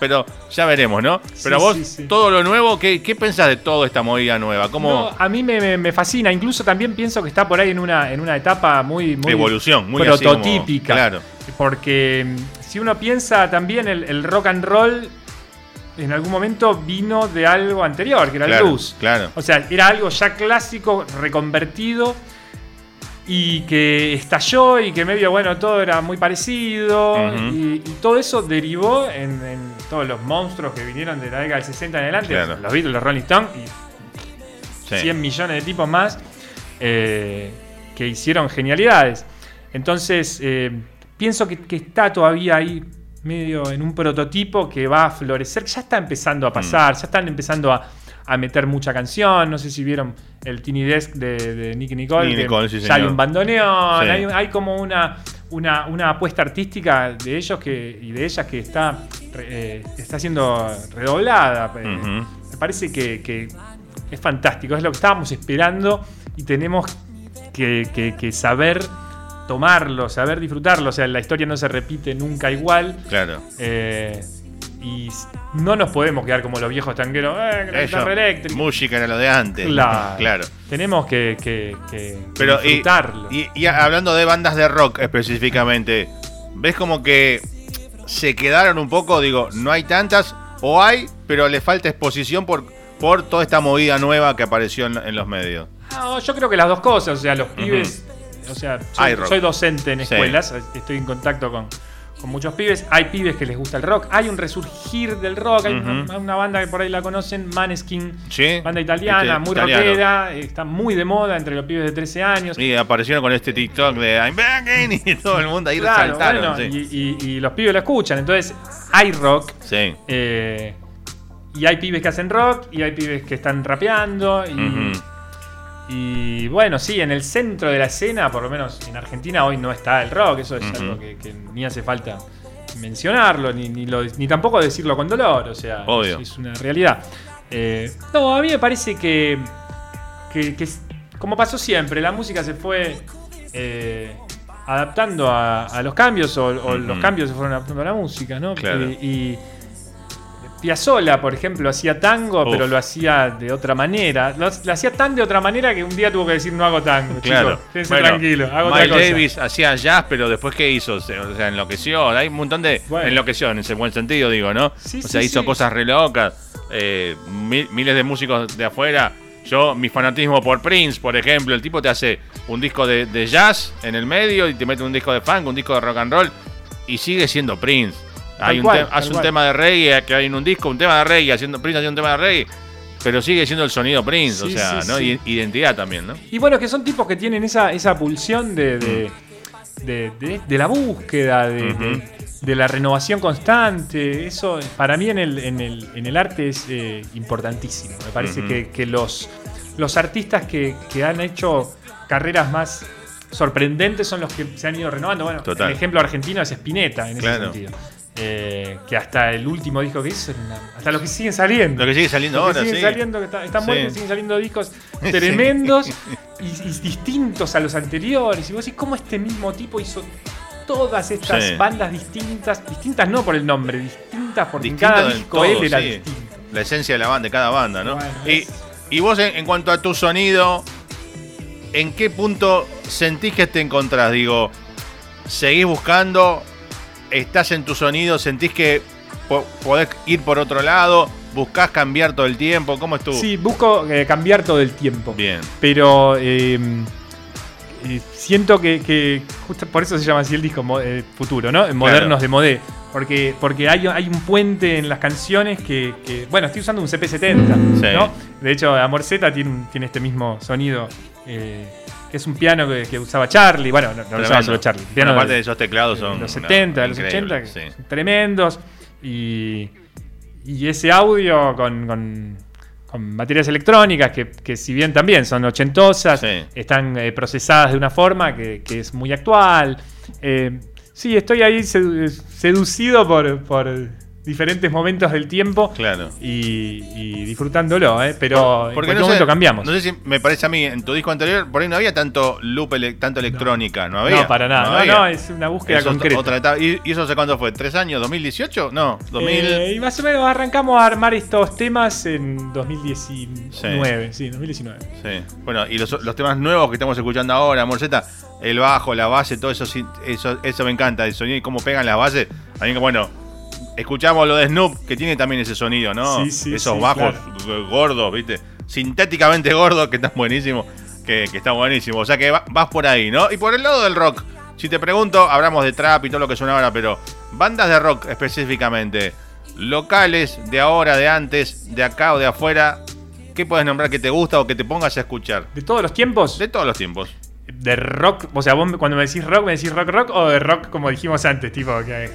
pero ya veremos, ¿no? Pero vos, todo lo nuevo, ¿qué, ¿qué, pensás de toda esta movida nueva? ¿Cómo... a mí me, fascina, incluso también pienso que está por ahí en una, en una etapa muy, muy evolución, muy prototípica. claro. Porque mm, si uno piensa también el, rock and roll en algún momento vino de algo anterior, que era el blues. Claro. O sea, era algo ya clásico, reconvertido y que estalló y que medio, bueno, todo era muy parecido. Y, todo eso derivó en, todos los monstruos que vinieron de la década del 60 en adelante, los Beatles, los Rolling Stones y 100 millones de tipos más eh, que hicieron genialidades. Entonces, eh, pienso que, está todavía ahí medio en un prototipo que va a florecer, ya está empezando a pasar, mm. ya están empezando a a meter mucha canción. No sé si vieron el Tiny Desk de, de Nicky Nicole. ya hay un bandoneón, hay, como una, una, apuesta artística de ellos que, y de ellas que está, eh, está siendo redoblada. Eh, me parece que, es fantástico, es lo que estábamos esperando y tenemos que, saber tomarlo, saber disfrutarlo. O sea, la historia no se repite nunca igual. Claro. Eh, y no nos podemos quedar como los viejos tanqueros, eh, Música era lo de antes. Claro. Tenemos que, que, Pero, disfrutarlo. Y, hablando de bandas de rock específicamente, ¿ves como que se quedaron un poco? Digo, no hay tantas, o hay, pero le falta exposición por, por toda esta movida nueva que apareció en, los medios. yo creo que las dos cosas, o sea, los pibes o sea, soy, docente en escuelas, estoy en contacto con, con muchos pibes. Hay pibes que les gusta el rock. Hay un resurgir del rock. Hay una, banda que por ahí la conocen, Maneskin. Banda italiana, este, muy rockera. Está muy de moda entre los pibes de 13 años. Y aparecieron con este TikTok de I'm back y todo el mundo ahí resaltaron. y, los pibes lo escuchan. Entonces, hay rock. Sí. Eh, y hay pibes que hacen rock y hay pibes que están rapeando. Y. Y bueno, sí, en el centro de la escena, por lo menos en Argentina hoy no está el rock, eso es algo que, ni hace falta mencionarlo, ni, ni, tampoco decirlo con dolor, o sea, Es, una realidad. Eh, no, a mí me parece que, que, como pasó siempre, la música se fue eh, adaptando a, los cambios o, los cambios se fueron adaptando a la música, ¿no? y Piazzola, por ejemplo, hacía tango, pero lo hacía de otra manera. Lo, hacía tan de otra manera que un día tuvo que decir no hago tango. Claro. tranquilo, hago Miles Davis hacía jazz, pero después ¿qué hizo? O sea, enloqueció. Hay un montón de enloqueció en ese buen sentido, digo, ¿no? o sea, hizo cosas re locas. Eh, miles de músicos de afuera. Yo, mi fanatismo por Prince, por ejemplo, el tipo te hace un disco de, de jazz en el medio y te mete un disco de funk, un disco de rock and roll y sigue siendo Prince. Hay un hace un tema de reggae, que hay en un disco, un tema de reggae, haciendo Prince haciendo un tema de reggae, pero sigue siendo el sonido Prince, o sea, ¿no? Identidad también, ¿no? Y bueno, que son tipos que tienen esa, esa pulsión de, de, de, la búsqueda, de, la renovación constante. Eso para mí en el, en el, en el arte es eh, importantísimo. Me parece que, que, los, los artistas que, que han hecho carreras más sorprendentes son los que se han ido renovando. Bueno, el ejemplo argentino es Spinetta en ese sentido. Eh, que hasta el último disco que hizo, hasta los que siguen saliendo. Lo que sigue saliendo ahora, siguen saliendo, que están muertos, siguen saliendo discos tremendos y, distintos a los anteriores. Y vos decís, ¿cómo este mismo tipo hizo todas estas bandas distintas? Distintas no por el nombre, distintas porque cada disco él era distinto. La esencia de la banda, de cada banda, ¿no? y, vos, en, cuanto a tu sonido, ¿en qué punto sentís que te encontrás? Digo, ¿seguís buscando? Estás en tu sonido, sentís que podés ir por otro lado, buscás cambiar todo el tiempo, ¿cómo estuvo? Sí, busco eh, cambiar todo el tiempo. Bien. Pero em, eh, siento que, justo por eso se llama así el disco eh, futuro, ¿no? Modernos de Modé. Porque, porque hay, hay un puente en las canciones que, bueno, estoy usando un CP70, ¿no? De hecho, Amor Z tiene, tiene este mismo sonido es un piano que, usaba Charlie. Bueno, no, lo usaba solo Charlie. Piano aparte de, esos teclados son. los 70, de los 80, tremendos. Y, y ese audio con, con, con materias electrónicas que, que, si bien también son ochentosas, están eh, procesadas de una forma que, que es muy actual. Eh, sí, estoy ahí seducido por, por diferentes momentos del tiempo claro. y, disfrutándolo, ¿eh? pero Porque en no momento cambiamos. No sé si me parece a mí, en tu disco anterior, por ahí no había tanto loop, tanto electrónica, ¿no, había? No, para nada, no, es una búsqueda concreta. Otra ¿Y, eso hace cuándo fue? ¿Tres años? ¿2018? No, 2000... Eh, y más o menos arrancamos a armar estos temas en 2019, sí, 2019. Sí, bueno, y los, temas nuevos que estamos escuchando ahora, Morceta, el bajo, la base, todo eso, eso, eso me encanta, el sonido y cómo pegan las bases. A mí, bueno, Escuchamos lo de Snoop, que tiene también ese sonido, ¿no? Sí, sí, Esos bajos gordos, ¿viste? Sintéticamente gordos, que están buenísimos. Que, que está buenísimo. O sea que vas por ahí, ¿no? Y por el lado del rock. Si te pregunto, hablamos de trap y todo lo que suena ahora, pero bandas de rock específicamente, locales, de ahora, de antes, de acá o de afuera, ¿qué puedes nombrar que te gusta o que te pongas a escuchar? ¿De todos los tiempos? De todos los tiempos. De rock, o sea, vos cuando me decís rock, me decís rock rock o de rock como dijimos antes, tipo que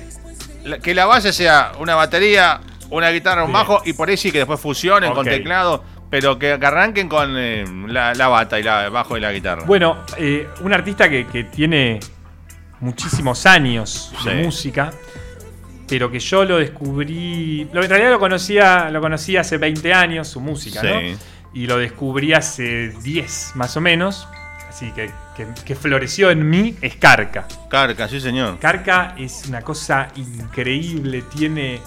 que la base sea una batería, una guitarra, un bajo y por ahí sí que después fusionen con teclado, pero que, arranquen con eh, la, bata y la bajo y la guitarra. Bueno, eh, un artista que, tiene muchísimos años de música, pero que yo lo descubrí, en realidad lo conocía, lo conocía hace 20 años, su música, ¿no? Y lo descubrí hace 10 más o menos, así que que, floreció en mí es Carca. Carca, sí señor. Carca es una cosa increíble, tiene,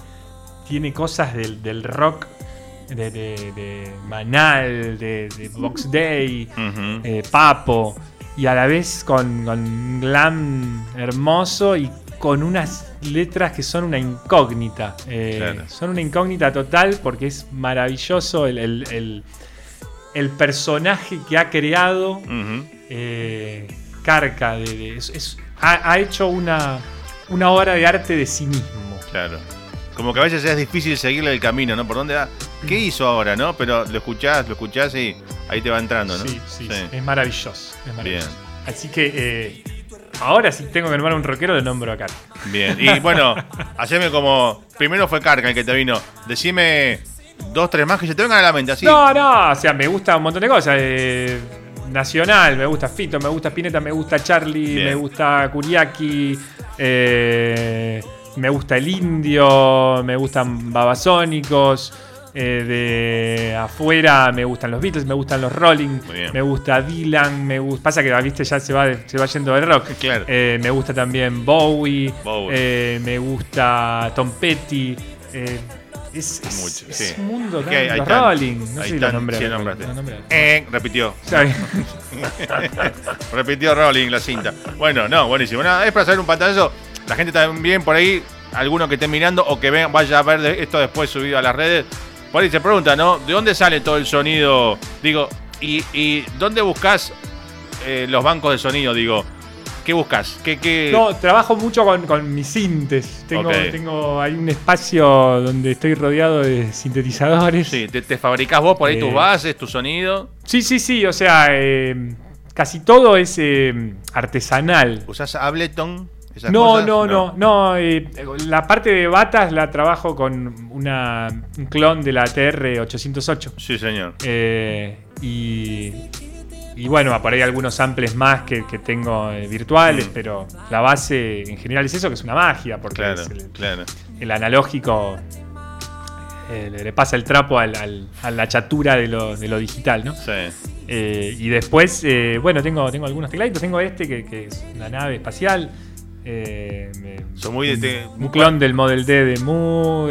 tiene cosas del, rock de, Manal, de, Box Day, eh, Papo, y a la vez con, con, glam hermoso y con unas letras que son una incógnita. Eh, son una incógnita total porque es maravilloso el, el personaje que ha creado. Eh, Carca, de, ha, hecho una, una obra de arte de sí mismo. Claro. Como que a veces es difícil seguirle el camino, ¿no? ¿Por dónde va? ¿Qué hizo ahora, no? Pero lo escuchás, lo escuchás y ahí te va entrando, ¿no? Sí, sí, es maravilloso. Es maravilloso. Bien. Así que eh, ahora sí tengo que nombrar un rockero, de nombro a Carca. Bien, y bueno, haceme como. Primero fue Carca el que te vino. Decime dos, tres más que se te vengan a la mente, así. No, no, o sea, me gusta un montón de cosas. Eh, nacional, me gusta Fito, me gusta Spinetta, me gusta Charlie, me gusta Kuriaki, eh, me gusta El Indio, me gustan Babasónicos. Eh, de afuera me gustan los Beatles, me gustan los Rolling, me gusta Dylan, me gusta, pasa que viste ya se va, se va yendo del rock. Eh, me gusta también Bowie, me gusta Tom Petty. Es, es, un mundo tan, los Rolling. No sé si lo nombré. Eh, repitió. repitió Rolling la cinta. Bueno, no, buenísimo. es para saber un pantallazo. La gente también por ahí, alguno que esté mirando o que vaya a ver esto después subido a las redes. Por ahí se pregunta, ¿no? ¿De dónde sale todo el sonido? Digo, ¿y, dónde buscas eh, los bancos de sonido? Digo, ¿Qué buscas? ¿Qué, No, trabajo mucho con, mis sintes. Tengo, tengo hay un espacio donde estoy rodeado de sintetizadores. Sí, te, te fabricás vos por ahí tus eh, bases, tu sonido. Sí, sí, sí. O sea, eh, casi todo es eh, artesanal. ¿Usás Ableton? No, no, no, no, la parte de batas la trabajo con una, un clon de la TR-808. Sí, señor. y y bueno, por ahí algunos samples más que, tengo eh, virtuales, mm. pero la base en general es eso, que es una magia, porque el, analógico eh, le, pasa el trapo a la chatura de lo, digital, ¿no? Sí. Eh, y después, bueno, tengo, tengo algunos tecladitos, tengo este que, que es una nave espacial. Eh, Son muy un clon del Model D de Mu.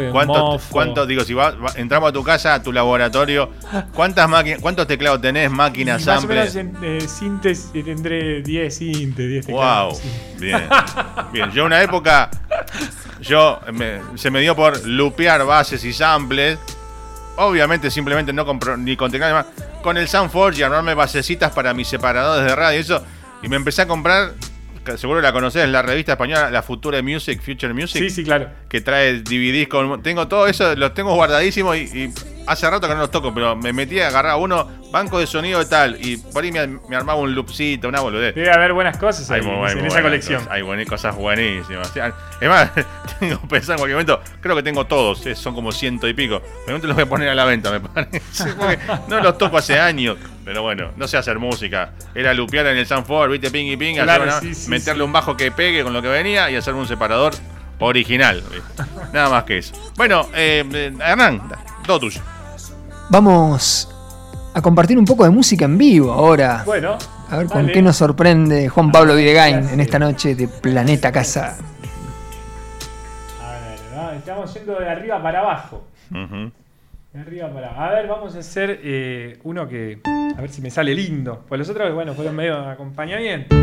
¿Cuánto, digo, si entramos a tu casa, a tu laboratorio, ¿cuántas máquinas, cuántos teclados tenés, máquinas, Más o menos en eh, sintes tendré 10 sintes, 10 teclados. Wow, bien. bien, yo una época, yo se me dio por lupear bases y samples. Obviamente simplemente no compro ni con teclados con el Soundforge y armarme basecitas para mis separadores de radio y eso. Y me empecé a comprar seguro la conoces, la revista española, la Future Music, Future Music. Sí, sí, claro. Que trae DVDs con. Tengo todo eso, los tengo guardadísimos y, hace rato que no los toco, pero me metí a agarrar uno, banco de sonido y tal, y por ahí me, armaba un loopcito, una boludez. Debe haber buenas cosas ahí, en esa colección. hay cosas buenísimas. Es más, tengo pensado en cualquier momento, creo que tengo todos, son como ciento y pico. De momento los voy a poner a la venta, me parece. no los toco hace años. Pero bueno, no sé hacer música. Era lupear en el Sanford, viste, ping y ping, meterle un bajo que pegue con lo que venía y hacer un separador original. Nada más que eso. Bueno, eh, eh, Hernán, todo tuyo. Vamos a compartir un poco de música en vivo ahora. Bueno. A ver con qué nos sorprende Juan Pablo Videgain en esta noche de Planeta Casa. A ver, estamos yendo de arriba para abajo. arriba para. A ver, vamos a hacer eh, uno que. A ver si me sale lindo. Pues los otros, bueno, fueron medio acompañamiento.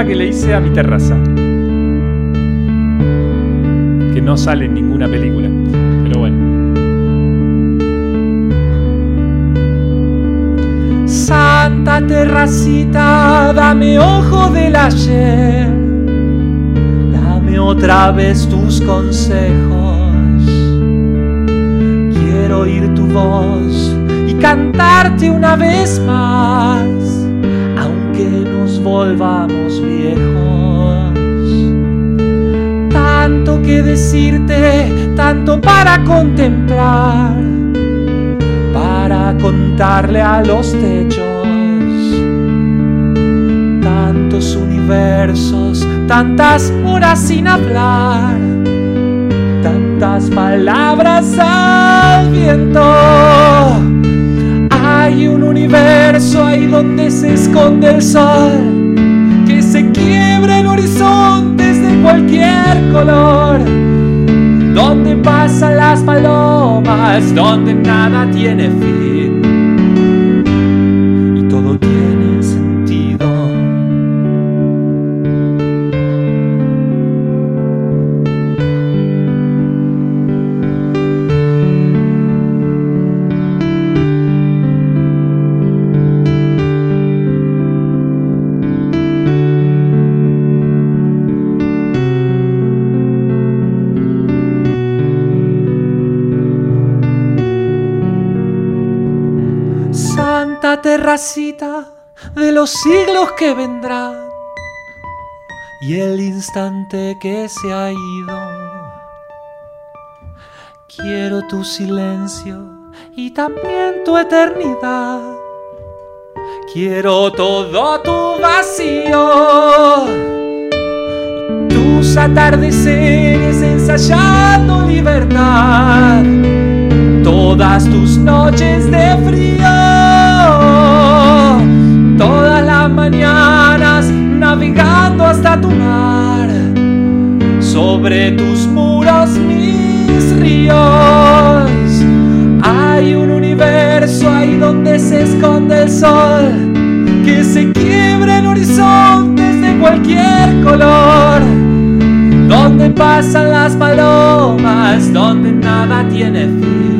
Que le hice a mi terraza. Que no sale en ninguna película. Pero bueno. Santa terracita, dame ojo del ayer otra vez tus consejos. Quiero oír tu voz y cantarte una vez más, volvamos viejos. Tanto que decirte, tanto para contemplar, para contarle a los techos tantos universos tantas horas sin hablar, tantas palabras al viento. Hay un universo donde se esconde el sol, que se quiebra en horizontes de cualquier color, donde pasan las palomas, donde nada tiene fin Terracita de los siglos que vendrán y el instante que se ha ido. Quiero tu silencio y también tu eternidad. Quiero todo tu vacío, tus atardeceres ensayando libertad, todas tus noches de frío, navegando hasta tu mar, sobre tus muros mis ríos. Hay un universo ahí donde se esconde el sol, que se quiebra en horizontes de cualquier color, donde pasan las palomas, donde nada tiene fin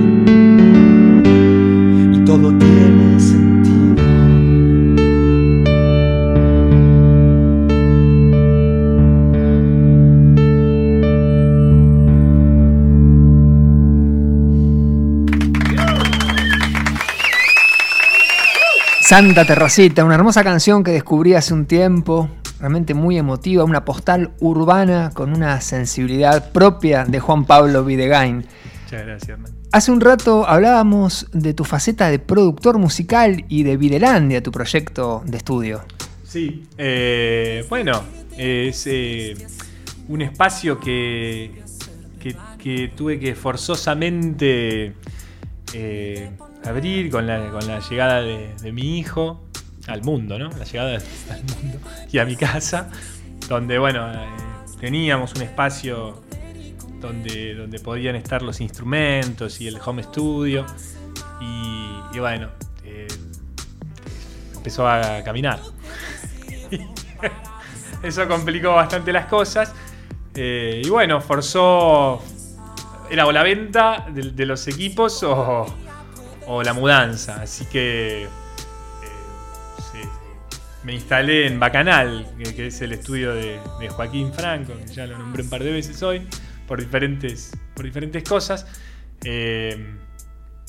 Santa Terracita, una hermosa canción que descubrí hace un tiempo, realmente muy emotiva, una postal urbana con una sensibilidad propia de Juan Pablo Videgain. Muchas gracias, man. Hace un rato hablábamos de tu faceta de productor musical y de Videlandia, tu proyecto de estudio. Sí, eh, bueno, es eh, un espacio que, que, que tuve que forzosamente eh, abrir con la, con la llegada de, mi hijo al mundo, ¿no? La llegada al mundo y a mi casa, donde, bueno, eh, teníamos un espacio donde, donde podían estar los instrumentos y el home studio. Y, y bueno, eh, empezó a caminar. Eso complicó bastante las cosas. Eh, y bueno, forzó. Era o la venta de, de los equipos o, o la mudanza. Así que. eh, me instalé en Bacanal, que, es el estudio de, de Joaquín Franco, que ya lo nombré un par de veces hoy, por diferentes, por diferentes cosas. Eh,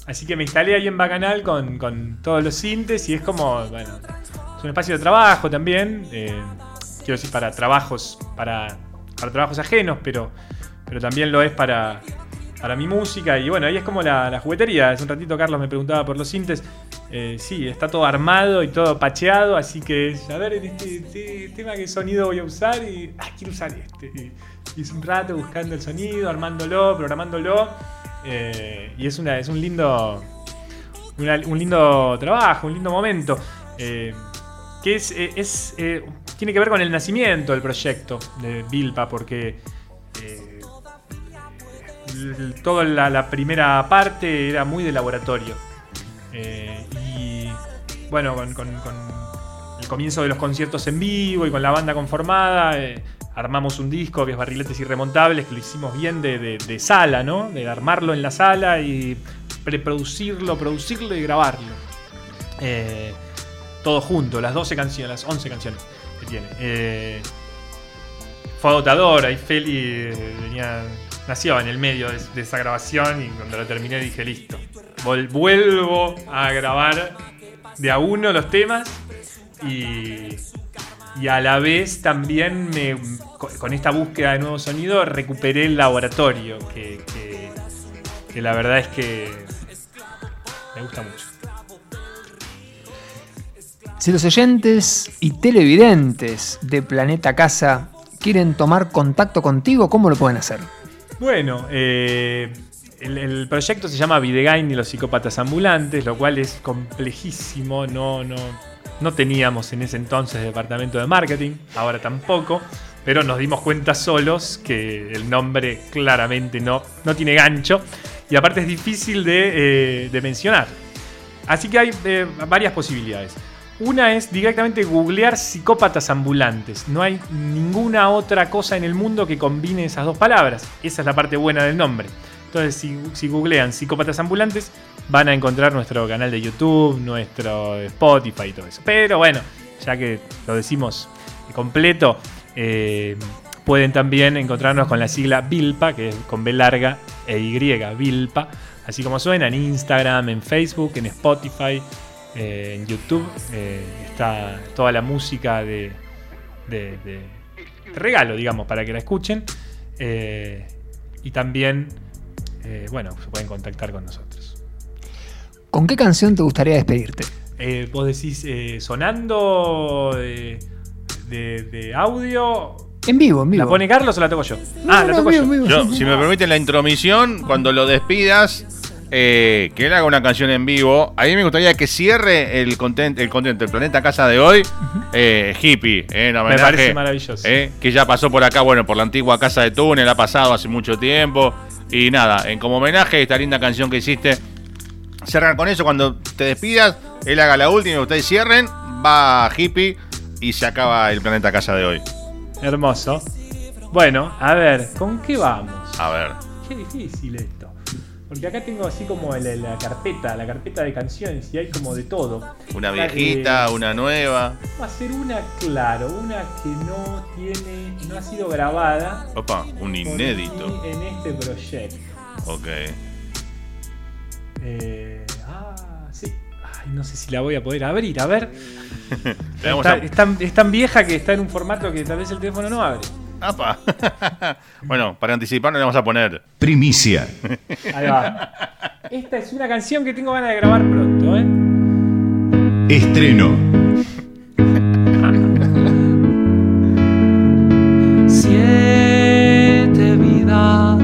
así que me instalé ahí en Bacanal con, con todos los sintes y es como, bueno, es un espacio de trabajo también. eh, quiero decir, para trabajos, para, para trabajos ajenos, pero, pero también lo es para, para mi música. Y bueno, ahí es como la, juguetería. Hace un ratito Carlos me preguntaba por los sintes. Eh, sí, está todo armado y todo pacheado, así que a ver, este, este tema qué sonido voy a usar y ah, quiero usar este. Y, es un rato buscando el sonido, armándolo, programándolo. eh, y es, una, es un lindo un lindo trabajo, un lindo momento. eh, que es, es, tiene que ver con el nacimiento del proyecto de Bilpa, porque toda la, primera parte era muy de laboratorio. Eh, y bueno, con, con- el comienzo de los conciertos en vivo y con la banda conformada, eh, armamos un disco que es Barriletes Irremontables, que lo hicimos bien de, de- de sala, ¿no? De armarlo en la sala y preproducirlo, producirlo y grabarlo. Eh, todo junto, las 12 canciones, las 11 canciones que tiene. Fue agotador, ahí Feli venía, nació en el medio de, esa grabación y cuando lo terminé dije listo, vuelvo a grabar de a uno los temas y, y a la vez también me, con, esta búsqueda de nuevo sonido recuperé el laboratorio que- que la verdad es que me gusta mucho. Si los oyentes y televidentes de Planeta Casa quieren tomar contacto contigo, ¿cómo lo pueden hacer? Bueno, eh, el, proyecto se llama Videgain y los psicópatas ambulantes, lo cual es complejísimo. No, no, no teníamos en ese entonces departamento de marketing, ahora tampoco, pero nos dimos cuenta solos que el nombre claramente no, no tiene gancho y aparte es difícil de, eh, mencionar. Así que hay eh, varias posibilidades. Una es directamente googlear psicópatas ambulantes. No hay ninguna otra cosa en el mundo que combine esas dos palabras. Esa es la parte buena del nombre. Entonces, si, googlean psicópatas ambulantes, van a encontrar nuestro canal de YouTube, nuestro Spotify y todo eso. Pero bueno, ya que lo decimos completo, eh, pueden también encontrarnos con la sigla Vilpa, que es con B larga e Y, Vilpa. Así como suena en Instagram, en Facebook, en Spotify eh, en YouTube eh, está toda la música de, regalo, digamos, para que la escuchen. Eh, y también, bueno, se pueden contactar con nosotros. ¿Con qué canción te gustaría despedirte? vos decís sonando de, audio en vivo, en vivo. ¿La pone Carlos o la toco yo? ah, la toco yo. Si me permiten la intromisión, cuando lo despidas, eh, que él haga una canción en vivo. A mí me gustaría que cierre el content, el contento del planeta casa de hoy, eh, hippie, eh, me parece maravilloso. Que ya pasó por acá, bueno, por la antigua casa de túnel, ha pasado hace mucho tiempo. Y nada, en como homenaje a esta linda canción que hiciste, cerran con eso. Cuando te despidas, él haga la última y ustedes cierren, va hippie y se acaba el planeta casa de hoy. Hermoso. Bueno, a ver, ¿con qué vamos? A ver. Qué difícil esto. Porque acá tengo así como la, carpeta, la carpeta de canciones y hay como de todo. Una viejita, una nueva. Va a ser una, claro, una que no tiene, no ha sido grabada. Opa, un inédito. En este proyecto. Ok. Eh, ah, sí. Ay, no sé si la voy a poder abrir, a ver. es, tan, es tan vieja que está en un formato que tal vez el teléfono no abre. bueno, para anticiparnos le vamos a poner. Primicia. Ahí va. Esta es una canción que tengo ganas de grabar pronto, ¿eh? Estreno. Siete vidas,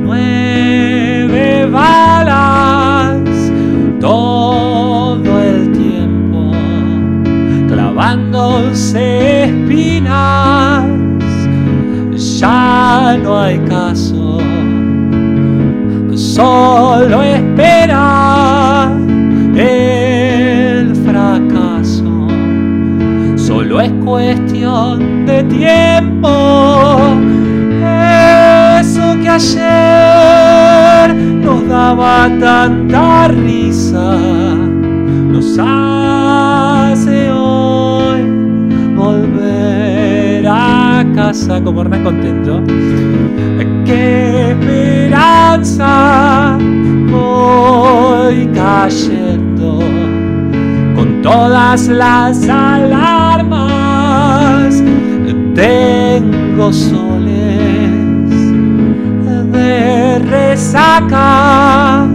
nueve balas, todo el tiempo clavándose espinas ya no hay caso, solo espera el fracaso, solo es cuestión de tiempo. Eso que ayer nos daba tanta risa, nos hace como Hernán contento. ¡Qué esperanza! Voy cayendo con todas las alarmas. Tengo soles de resaca,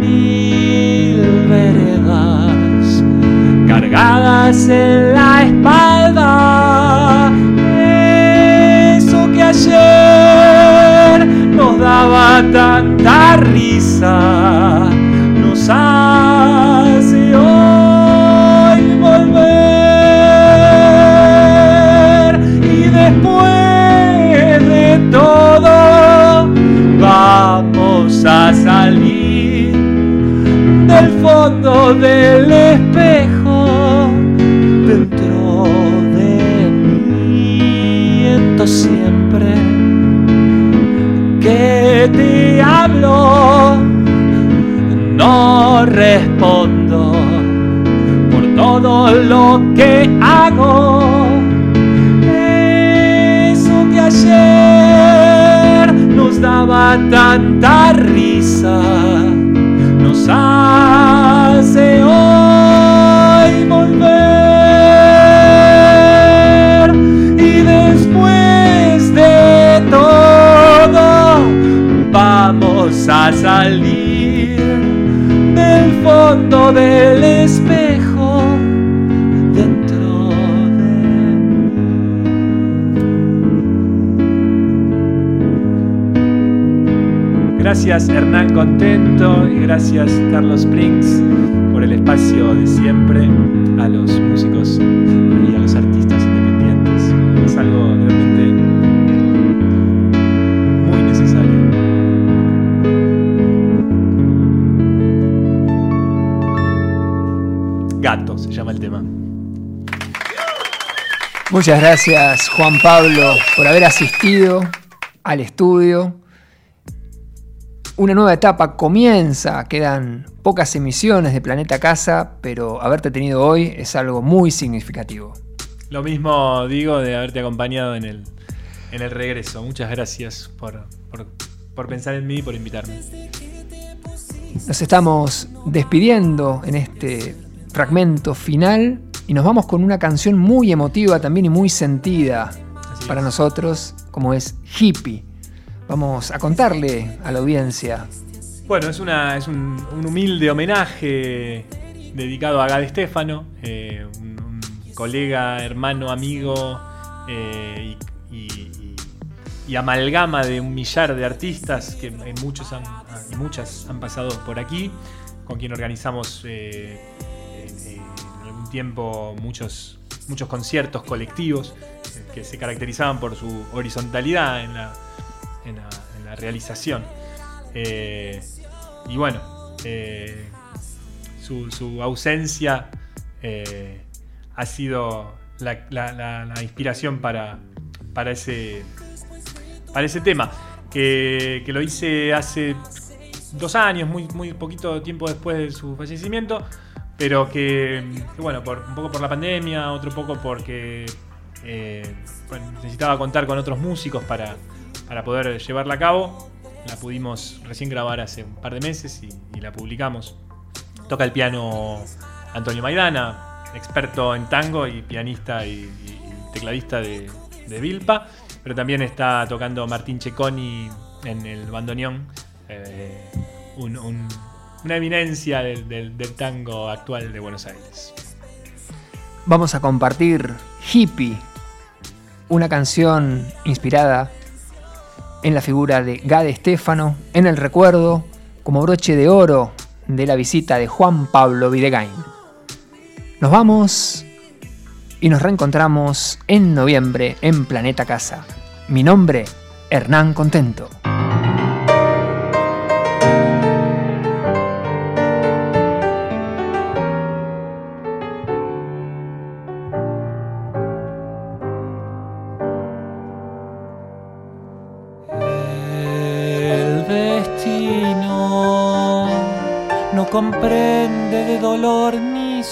mil veredas cargadas en la ayer nos daba tanta risa, nos hace hoy volver y después de todo vamos a salir del fondo del espejo dentro de mí. Respondo por todo lo que hago. Eso que ayer nos daba tanta risa, nos hace hoy volver. vamos a salir del espejo dentro de mí. Gracias Hernán Contento y gracias Carlos Springs por el espacio de siempre a los músicos Muchas gracias Juan Pablo por haber asistido al estudio. Una nueva etapa comienza, quedan pocas emisiones de Planeta Casa, pero haberte tenido hoy es algo muy significativo. Lo mismo digo de haberte acompañado en el, en el regreso. Muchas gracias por, por, por pensar en mí y por invitarme. Nos estamos despidiendo en este fragmento final y nos vamos con una canción muy emotiva también y muy sentida para nosotros, como es Hippie. Vamos a contarle a la audiencia. Bueno, es, una, es un, humilde homenaje dedicado a Gad Stefano, eh, un, colega, hermano, amigo eh, y, amalgama de un millar de artistas que muchos y muchas han pasado por aquí, con quien organizamos eh, tiempo muchos, muchos conciertos colectivos que se caracterizaban por su horizontalidad en la, realización. Eh, y bueno, eh, su, ausencia eh, ha sido la, inspiración para, para, ese, para ese tema, que, lo hice hace dos años, muy, muy poquito tiempo después de su fallecimiento, pero que, bueno, por, un poco por la pandemia, otro poco porque eh, necesitaba contar con otros músicos para, poder llevarla a cabo. La pudimos recién grabar hace un par de meses y, la publicamos. Toca el piano Antonio Maidana, experto en tango y pianista y, tecladista de, Vilpa, pero también está tocando Martín Checoni en el bandoneón, eh, una eminencia del tango actual de Buenos Aires. Vamos a compartir Hippie una canción inspirada en la figura de Gade Stefano, en el recuerdo como broche de oro de la visita de Juan Pablo Videgain. Nos vamos y nos reencontramos en noviembre en Planeta Casa. Mi nombre, Hernán Contento.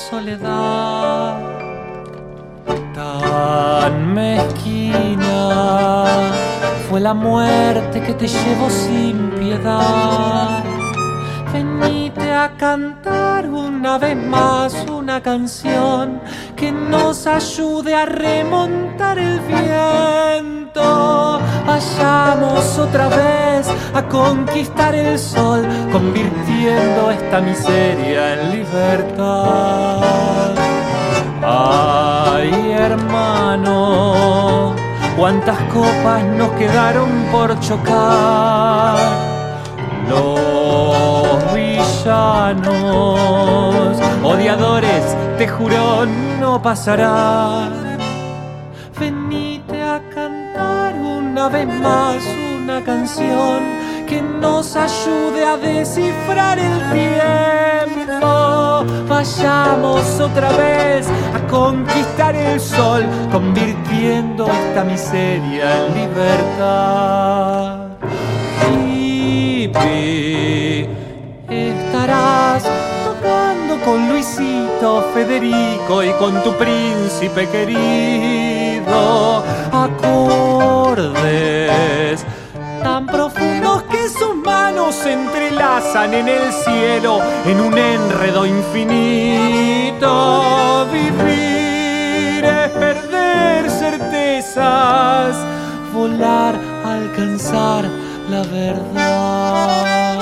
Soledad. Tan mezquina fue la muerte que te llevó sin piedad. Venite a cantar una vez más una canción que nos ayude a remontar el Vayamos otra vez a conquistar el sol, convirtiendo esta miseria en libertad. Ay, hermano, cuántas copas nos quedaron por chocar. Los villanos, odiadores, te juro, no pasarán. Una vez más una canción que nos ayude a descifrar el tiempo. Vayamos otra vez a conquistar el sol, convirtiendo esta miseria en libertad. Hippie, estarás tocando con Luisito Federico y con tu príncipe querido. Acordes tan profundos que sus manos se entrelazan en el cielo en un enredo infinito. Vivir es perder certezas, volar, alcanzar la verdad.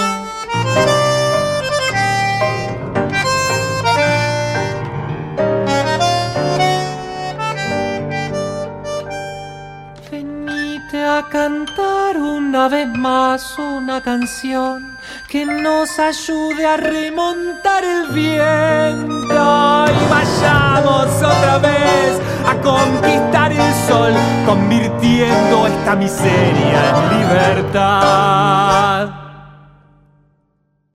A cantar una vez más una canción que nos ayude a remontar el viento y vayamos otra vez a conquistar el sol, convirtiendo esta miseria en libertad.